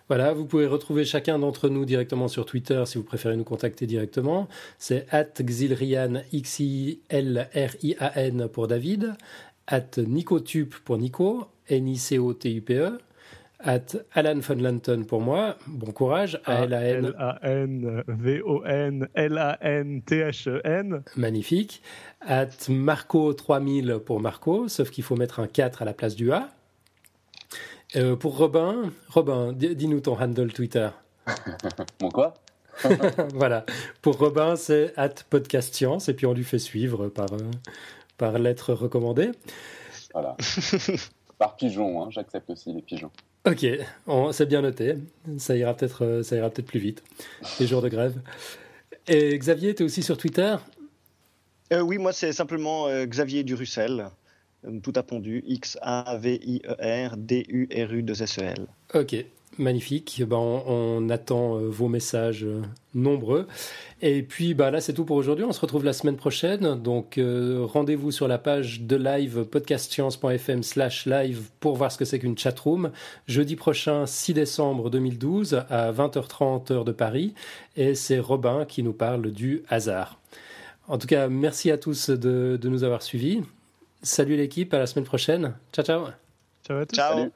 Voilà, vous pouvez retrouver chacun d'entre nous directement sur Twitter si vous préférez nous contacter directement. C'est at Xilrian, X-I-L-R-I-A-N pour David, at Nicotube pour Nico, N-I-C-O-T-U-P-E, at Alan Funlanton pour moi, bon courage, A-L-A-N, L-A-N-V-O-N-L-A-N-T-H-E-N. magnifique, at Marco3000 pour Marco, sauf qu'il faut mettre un 4 à la place du A. Euh, pour Robin, Robin, di- dis-nous ton handle Twitter. Bon quoi? Voilà. Pour Robin, c'est at podcast science et puis on lui fait suivre par, euh, par lettre recommandée. Voilà. Par pigeon, hein, j'accepte aussi les pigeons. Ok, on- c'est bien noté. Ça ira peut-être euh, ça ira peut-être plus vite. Les jours de grève. Et Xavier, tu es aussi sur Twitter? Euh, oui, moi c'est simplement euh, Xavier Durussel, tout a pondu, X-A-V-I-E-R-D-U-R-U-2-S-E-L. Ok, magnifique. Ben, on, attend euh, vos messages euh, nombreux. Et puis bah, là, c'est tout pour aujourd'hui. On se retrouve la semaine prochaine. Donc euh, rendez-vous sur la page de live podcastscience.fm slash live pour voir ce que c'est qu'une chatroom. Jeudi prochain, 6 décembre 2012, à 20h30 heure de Paris. Et c'est Robin qui nous parle du hasard. En tout cas, merci à tous de, de nous avoir suivis. Salut l'équipe, à la semaine prochaine. Ciao, ciao. Ciao à tous. Ciao Salut.